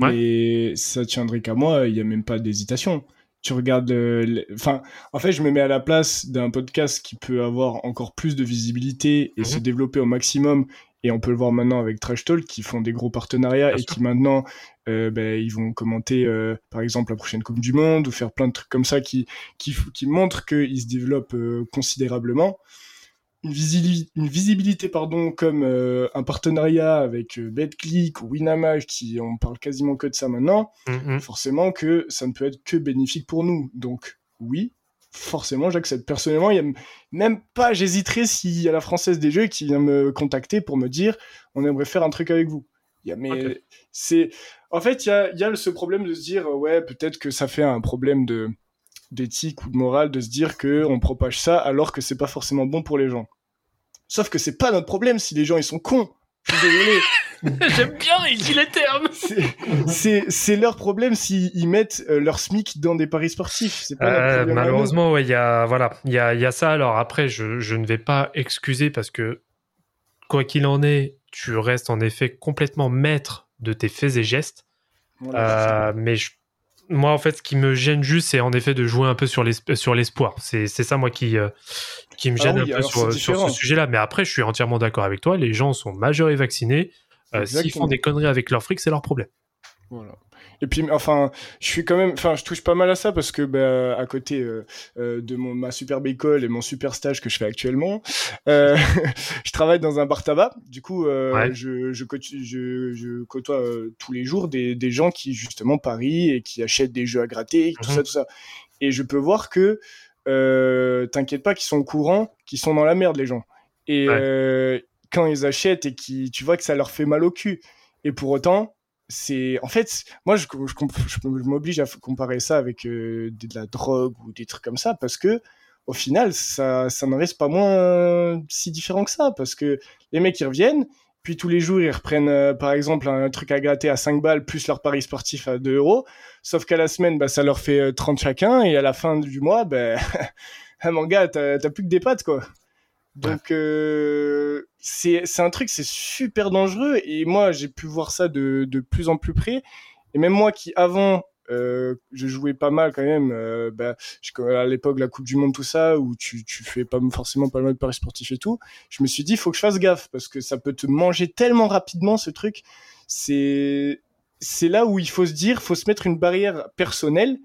Et ça tiendrait qu'à moi il n'y a même pas d'hésitation. Tu regardes enfin en fait je me mets à la place d'un podcast qui peut avoir encore plus de visibilité et mmh se développer au maximum et on peut le voir maintenant avec Trash Talk qui font des gros partenariats et qui maintenant euh, ben, ils vont commenter euh, par exemple la prochaine Coupe du Monde ou faire plein de trucs comme ça qui qui, qui montrent qu'ils se développent euh, considérablement. Une, visibilité, une visibilité pardon comme un partenariat avec BetClick ou Winamage qui on parle quasiment que de ça maintenant. Mm-hmm. Forcément que ça ne peut être que bénéfique pour nous. Donc oui, forcément, j'accepte. Personnellement, il y a même pas, j'hésiterais s'il y a la française des jeux qui vient me contacter pour me dire, on aimerait faire un truc avec vous. Il y a, mais c'est, en fait, il y a, il y a ce problème de se dire, ouais, peut-être que ça fait un problème de, d'éthique ou de morale de se dire que on propage ça alors que c'est pas forcément bon pour les gens. Sauf que c'est pas notre problème si les gens ils sont cons. Je suis désolé. *laughs* *laughs* J'aime bien, il dit les termes. C'est leur problème s'ils mettent euh, leur SMIC dans des paris sportifs. Euh, malheureusement, il y a voilà, il y a, y a, ça. Alors après, je, je, ne vais pas excuser parce que quoi qu'il en est, tu restes en effet complètement maître de tes faits et gestes. euh, mais je moi, en fait, ce qui me gêne juste, c'est en effet de jouer un peu sur l'espoir. C'est ça, moi, qui, euh, qui me ah gêne un peu sur, sur, ce sujet-là. Mais après, je suis entièrement d'accord avec toi. Les gens sont majeurs et vaccinés. Euh, s'ils font des conneries avec leur fric, c'est leur problème. Voilà. Et puis, enfin, je suis quand même, enfin, je touche pas mal à ça parce que, bah, à côté euh, euh, de mon, ma superbe école et mon super stage que je fais actuellement, euh, *laughs* je travaille dans un bar tabac. Du coup, je, je, je, je, côtoie tous les jours des, des gens qui justement parient et qui achètent des jeux à gratter, tout mhm. ça, tout ça. Et je peux voir que, t'inquiète pas, qu'ils sont au courant, qu'ils sont dans la merde, les gens. Et quand ils achètent et qui, tu vois que ça leur fait mal au cul. Et pour autant, c'est en fait moi je, je, m'oblige à comparer ça avec euh, de la drogue ou des trucs comme ça parce que au final ça ça n'en reste pas moins si différent que ça parce que les mecs ils reviennent puis tous les jours ils reprennent euh, par exemple un truc à gratter à 5 balles plus leur pari sportif à 2 euros sauf qu'à la semaine bah ça leur fait 30 euh, chacun et à la fin du mois ben bah, *laughs* mon gars t'as plus que des pattes quoi donc euh, c'est un truc, c'est super dangereux et moi j'ai pu voir ça de, de plus en plus près. Et même moi qui avant euh, je jouais pas mal quand même, euh, bah, à l'époque la Coupe du Monde tout ça où tu, tu fais pas forcément pas mal de paris sportifs et tout, je me suis dit faut que je fasse gaffe parce que ça peut te manger tellement rapidement ce truc. C'est c'est là où il faut se dire, faut se mettre une barrière personnelle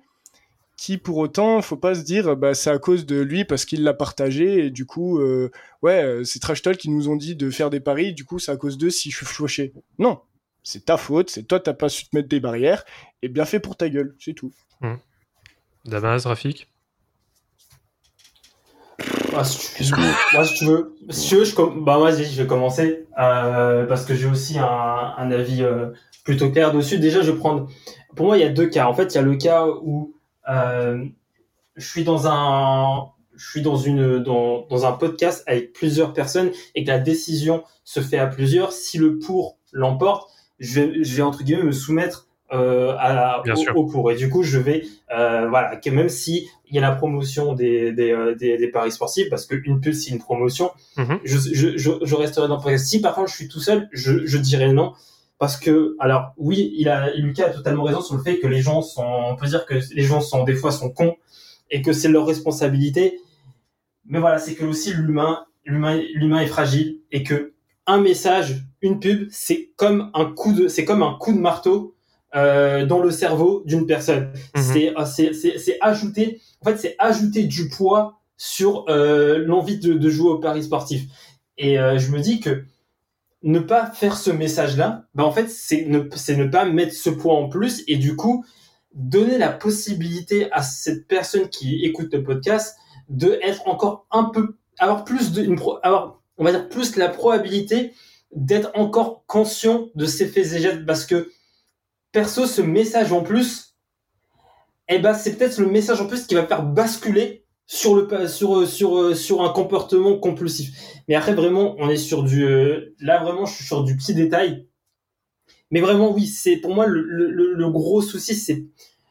qui pour autant, faut pas se dire bah c'est à cause de lui parce qu'il l'a partagé et du coup euh, ouais euh, c'est Trash Talk qui nous ont dit de faire des paris, du coup c'est à cause d'eux si je suis fauché. Non, c'est ta faute, c'est toi t'as pas su te mettre des barrières et bien fait pour ta gueule, c'est tout. Mmh. Damas, Rafik? Ah, si, tu... moi, si tu veux, si tu veux, je, bah, moi, je vais commencer euh, parce que j'ai aussi un, un avis euh, plutôt clair dessus. Déjà, je vais prendre. Pour moi, il y a deux cas. En fait, il y a le cas où euh, je suis dans un, je suis dans une, dans, dans un podcast avec plusieurs personnes et que la décision se fait à plusieurs. Si le pour l'emporte, je vais, je vais entre guillemets me soumettre euh, à, au, pour. Et du coup, je vais, euh, voilà, que même si il y a la promotion des, des, des, des paris sportifs, parce qu'une pub, c'est une promotion, mm-hmm. je, je, je, je, resterai dans le podcast. Si par contre je suis tout seul, je, je dirais non parce que alors oui, il a Lucas a totalement raison sur le fait que les gens sont on peut dire que les gens sont des fois sont cons et que c'est leur responsabilité. Mais voilà, c'est que aussi l'humain l'humain l'humain est fragile et que un message, une pub, c'est comme un coup de c'est comme un coup de marteau euh, dans le cerveau d'une personne. Mhm. C'est c'est c'est ajouter en fait c'est ajouter du poids sur euh, l'envie de, de jouer au paris sportif. Et euh, je me dis que ne pas faire ce message-là, bah en fait, c'est ne, ne pas mettre ce poids en plus et du coup, donner la possibilité à cette personne qui écoute le podcast de être encore un peu, avoir plus de, une pro- avoir, on va dire plus la probabilité d'être encore conscient de ses faits et gestes parce que perso, ce message en plus, eh ben, c'est peut-être le message en plus qui va faire basculer sur le sur sur sur un comportement compulsif. Mais après vraiment, on est sur du euh, là vraiment, je suis sur du petit détail. Mais vraiment oui, c'est pour moi le, le, le gros souci, c'est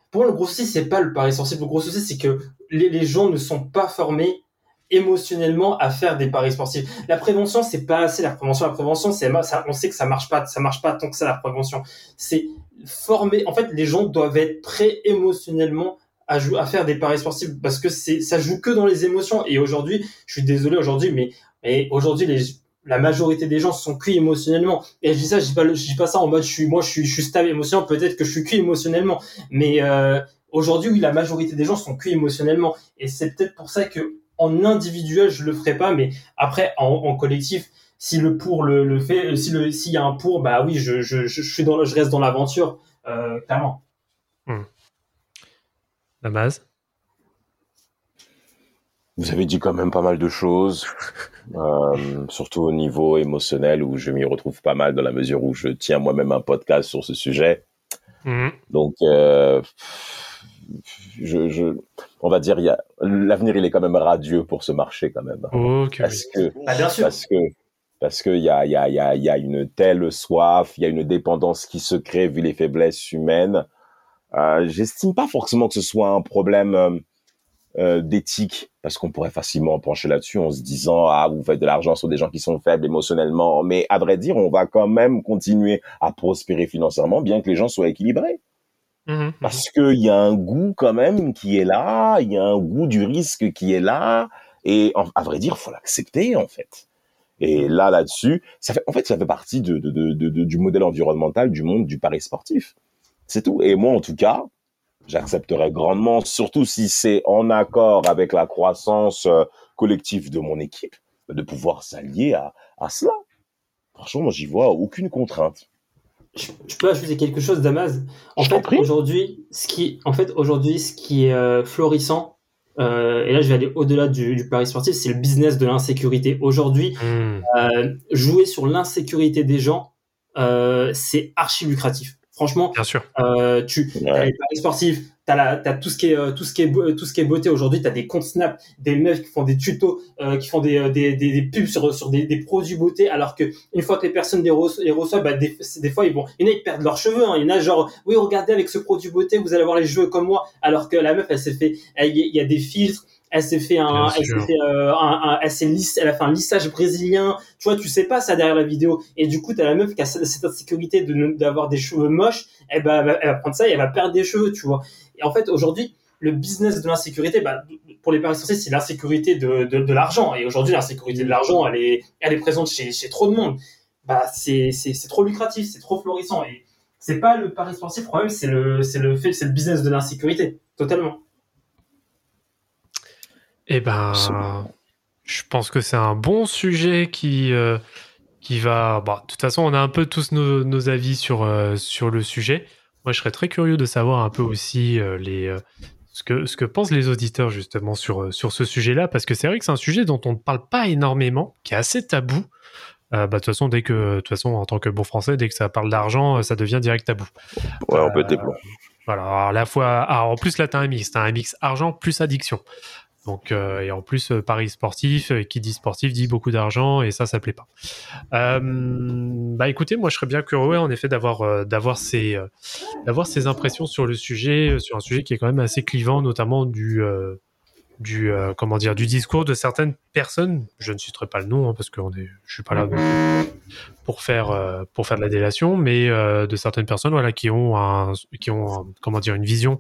pour moi le gros souci c'est pas le pari sportif. Le gros souci c'est que les, les gens ne sont pas formés émotionnellement à faire des paris sportifs. La prévention c'est pas assez. La prévention, la prévention c'est on sait que ça marche pas, ça marche pas tant que ça la prévention. C'est former. En fait, les gens doivent être prêts émotionnellement à, à faire des paris sportifs parce que c'est ça joue que dans les émotions. Et aujourd'hui, je suis désolé aujourd'hui, mais, mais aujourd'hui les la majorité des gens sont cuits émotionnellement. Et je dis ça, je dis pas, je dis pas ça en mode je suis moi je suis je suis stable émotionnellement. Peut-être que je suis cuit émotionnellement, mais euh, aujourd'hui oui, la majorité des gens sont cuits émotionnellement. Et c'est peut-être pour ça que en individuel je le ferai pas, mais après en, en collectif si le pour le, le fait, si le s'il y a un pour, bah oui, je, je, je, suis dans, je reste dans l'aventure, euh, clairement. La base. Vous avez dit quand même pas mal de choses, *laughs* euh, surtout au niveau émotionnel où je m'y retrouve pas mal dans la mesure où je tiens moi-même un podcast sur ce sujet. Mmh. Donc, euh, je, je, on va dire, l'avenir, il est quand même radieux pour ce marché quand même, parce que Bah, bien sûr. parce que parce qu'il y a, il y, a, il y, a, il y a une telle soif, il y a une dépendance qui se crée vu les faiblesses humaines. Euh, J'estime pas forcément que ce soit un problème euh, euh, d'éthique, parce qu'on pourrait facilement pencher là-dessus en se disant ah vous faites de l'argent sur des gens qui sont faibles émotionnellement, mais à vrai dire on va quand même continuer à prospérer financièrement bien que les gens soient équilibrés Mmh. parce qu'il y a un goût quand même qui est là, il y a un goût du risque qui est là, et en- à vrai dire, faut l'accepter en fait. Et là, là-dessus, ça fait, en fait, ça fait partie de, de, de, de- du modèle environnemental du monde du pari sportif. C'est tout. Et moi, en tout cas, j'accepterais grandement, surtout si c'est en accord avec la croissance euh, collective de mon équipe, de pouvoir s'allier à, à cela. Franchement, moi, j'y vois aucune contrainte. Je, je peux ajouter quelque chose, Damas. En Je fait, aujourd'hui, ce qui, en fait, aujourd'hui, ce qui est euh, florissant, euh, et là, je vais aller au-delà du, du pari sportif, c'est le business de l'insécurité. Aujourd'hui, Mmh. euh, jouer sur l'insécurité des gens, euh, c'est archi lucratif. Franchement, Bien sûr. euh, tu Ouais. as les paris sportifs, t'as la, t'as tout ce qui est, euh, tout ce qui est, beau- tout ce qui est beauté aujourd'hui. T'as des comptes Snap, des meufs qui font des tutos, euh, qui font des, des, des, des pubs sur, sur des, des produits beauté, alors que une fois que les personnes les, reço- les reçoivent, bah, des, fois ils vont, il y en a ils perdent leurs cheveux. Hein. Il y en a genre, oui, regardez avec ce produit beauté, vous allez avoir les cheveux comme moi, alors que la meuf, elle s'est fait, il y a des filtres. Elle s'est fait un, elle s'est fait euh, un, un- elle elle a fait un lissage brésilien. Tu vois, tu sais pas ça derrière la vidéo. Et du coup, t'as la meuf qui a cette insécurité de d'avoir des cheveux moches. Elle va, elle va- elle va prendre ça et elle va perdre des cheveux, tu vois. Et en fait, aujourd'hui, le business de l'insécurité, bah, pour les paris sportifs, c'est l'insécurité de, de, de l'argent. Et aujourd'hui, l'insécurité de l'argent, elle est, elle est présente chez, chez trop de monde. Bah, c'est, c'est, c'est trop lucratif, c'est trop florissant. Et c'est pas le pari sportif, le problème, c'est le, c'est le fait, c'est le business de l'insécurité. Totalement. Eh ben, Absolument. je pense que c'est un bon sujet qui, euh, qui va. Bon, de toute façon, on a un peu tous nos, nos avis sur, euh, sur le sujet. Moi, je serais très curieux de savoir un peu aussi euh, les, euh, ce, que, ce que pensent les auditeurs justement sur, euh, sur ce sujet-là, parce que c'est vrai que c'est un sujet dont on ne parle pas énormément, qui est assez tabou. Euh, bah, de toute façon, dès que, de toute façon, en tant que bon français, dès que ça parle d'argent, euh, ça devient direct tabou. Ouais, on peut Euh, être des plombs. Voilà, alors, la fois, alors, en plus là t'as un mix, t'as un mix argent plus addiction. Donc euh, et en plus euh, paris sportif, euh, qui dit sportif dit beaucoup d'argent et ça ça plaît pas. Bah écoutez, moi je serais bien curieux en effet d'avoir d'avoir ces d'avoir ces impressions sur le sujet, sur un sujet qui est quand même assez clivant, notamment du du comment dire du discours de certaines personnes. Je ne citerai pas le nom hein, parce que on est, je suis pas là pour faire pour faire de la délation, mais de certaines personnes voilà qui ont qui ont comment dire une vision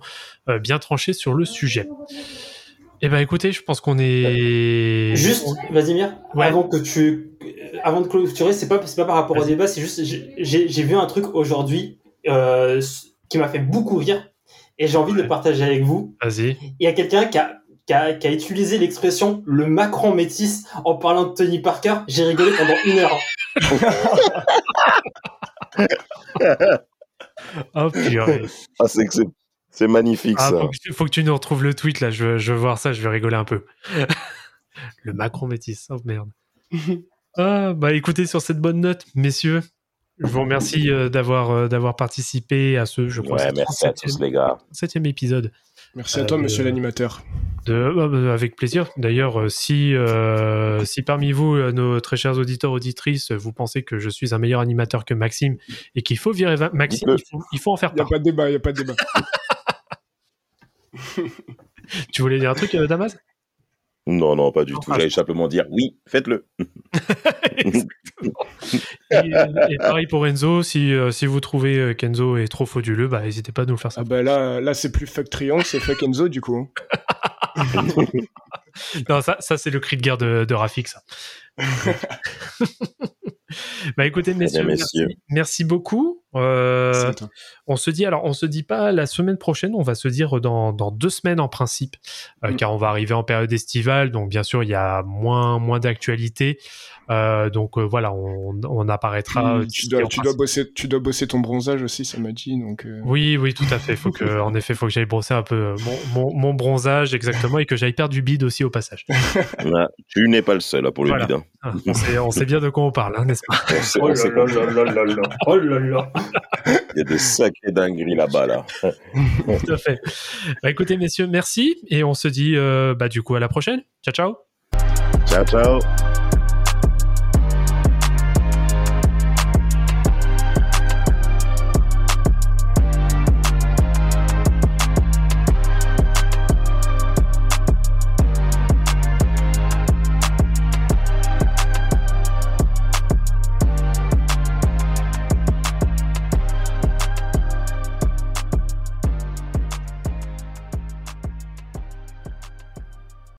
bien tranchée sur le sujet. Eh ben écoutez, je pense qu'on est Juste, Vladimir, Ouais. avant que tu, euh, avant de clôturer, c'est pas, c'est pas par rapport au Vas-y. débat, c'est juste, j'ai- vu un truc aujourd'hui euh, qui m'a fait beaucoup rire et j'ai envie de le partager avec vous. Vas-y. Il y a quelqu'un qui a, qui, a, qui a utilisé l'expression le Macron métis en parlant de Tony Parker. J'ai rigolé pendant une heure. *laughs* *laughs* Oh purée. Ah, c'est que c'est- magnifique Ah, ça. faut, que, tu- faut que tu nous retrouves le tweet là, je veux, je veux voir ça, je vais rigoler un peu. *laughs* le Macron métis, oh merde. *laughs* ah, bah écoutez, sur cette bonne note, messieurs, je vous remercie euh, d'avoir euh, d'avoir participé à ce, je crois, Ouais, merci à 37e tous les gars. 37e épisode. Merci à toi, Euh, monsieur l'animateur. De, ah, bah, avec plaisir. D'ailleurs, euh, si, euh, si parmi vous, euh, nos très chers auditeurs, auditrices, vous pensez que je suis un meilleur animateur que Maxime et qu'il faut virer Maxime, il faut, il faut en faire Il n'y a part. pas de débat, il n'y a pas de débat. *laughs* *laughs* Tu voulais dire un truc, euh, Damas? Non, non, pas du Non, tout. ah, J'allais simplement dire oui, faites-le. *laughs* *laughs* et, et pareil pour Enzo, si, euh, si vous trouvez euh, qu'Enzo est trop frauduleux, bah, n'hésitez pas à nous le faire Ah savoir. bah là, là c'est plus fuck Triangle, c'est fuck Enzo du coup. Non, ça, ça c'est le cri de guerre de, de Rafik, ça. Bah écoutez, messieurs, bien, merci, messieurs. merci beaucoup. Euh, on se dit, alors on se dit pas la semaine prochaine, on va se dire dans, dans deux semaines en principe, euh, Mm. car on va arriver en période estivale, donc bien sûr il y a moins, moins d'actualité. Euh, donc euh, voilà, on, on apparaîtra. Puis, tu, dois, tu, bosser, tu dois bosser ton bronzage aussi, ça m'a dit. Donc, euh, Oui, oui, tout à fait. Faut que, *laughs* en effet, faut que j'aille brosser un peu mon, mon, mon bronzage exactement et que j'aille perdre du bide aussi au passage. Là, tu n'es pas le seul là, pour le Voilà. bide. hein. Ah, On sait, on sait bien de quoi on parle, hein, n'est-ce pas *laughs* Oh on là là là là là là. Oh là là. *laughs* Il y a de sacrées dingueries là-bas, là. *laughs* Tout à fait. Bah, écoutez, messieurs, merci et on se dit, euh, bah, du coup, à la prochaine. Ciao, ciao. Ciao, ciao.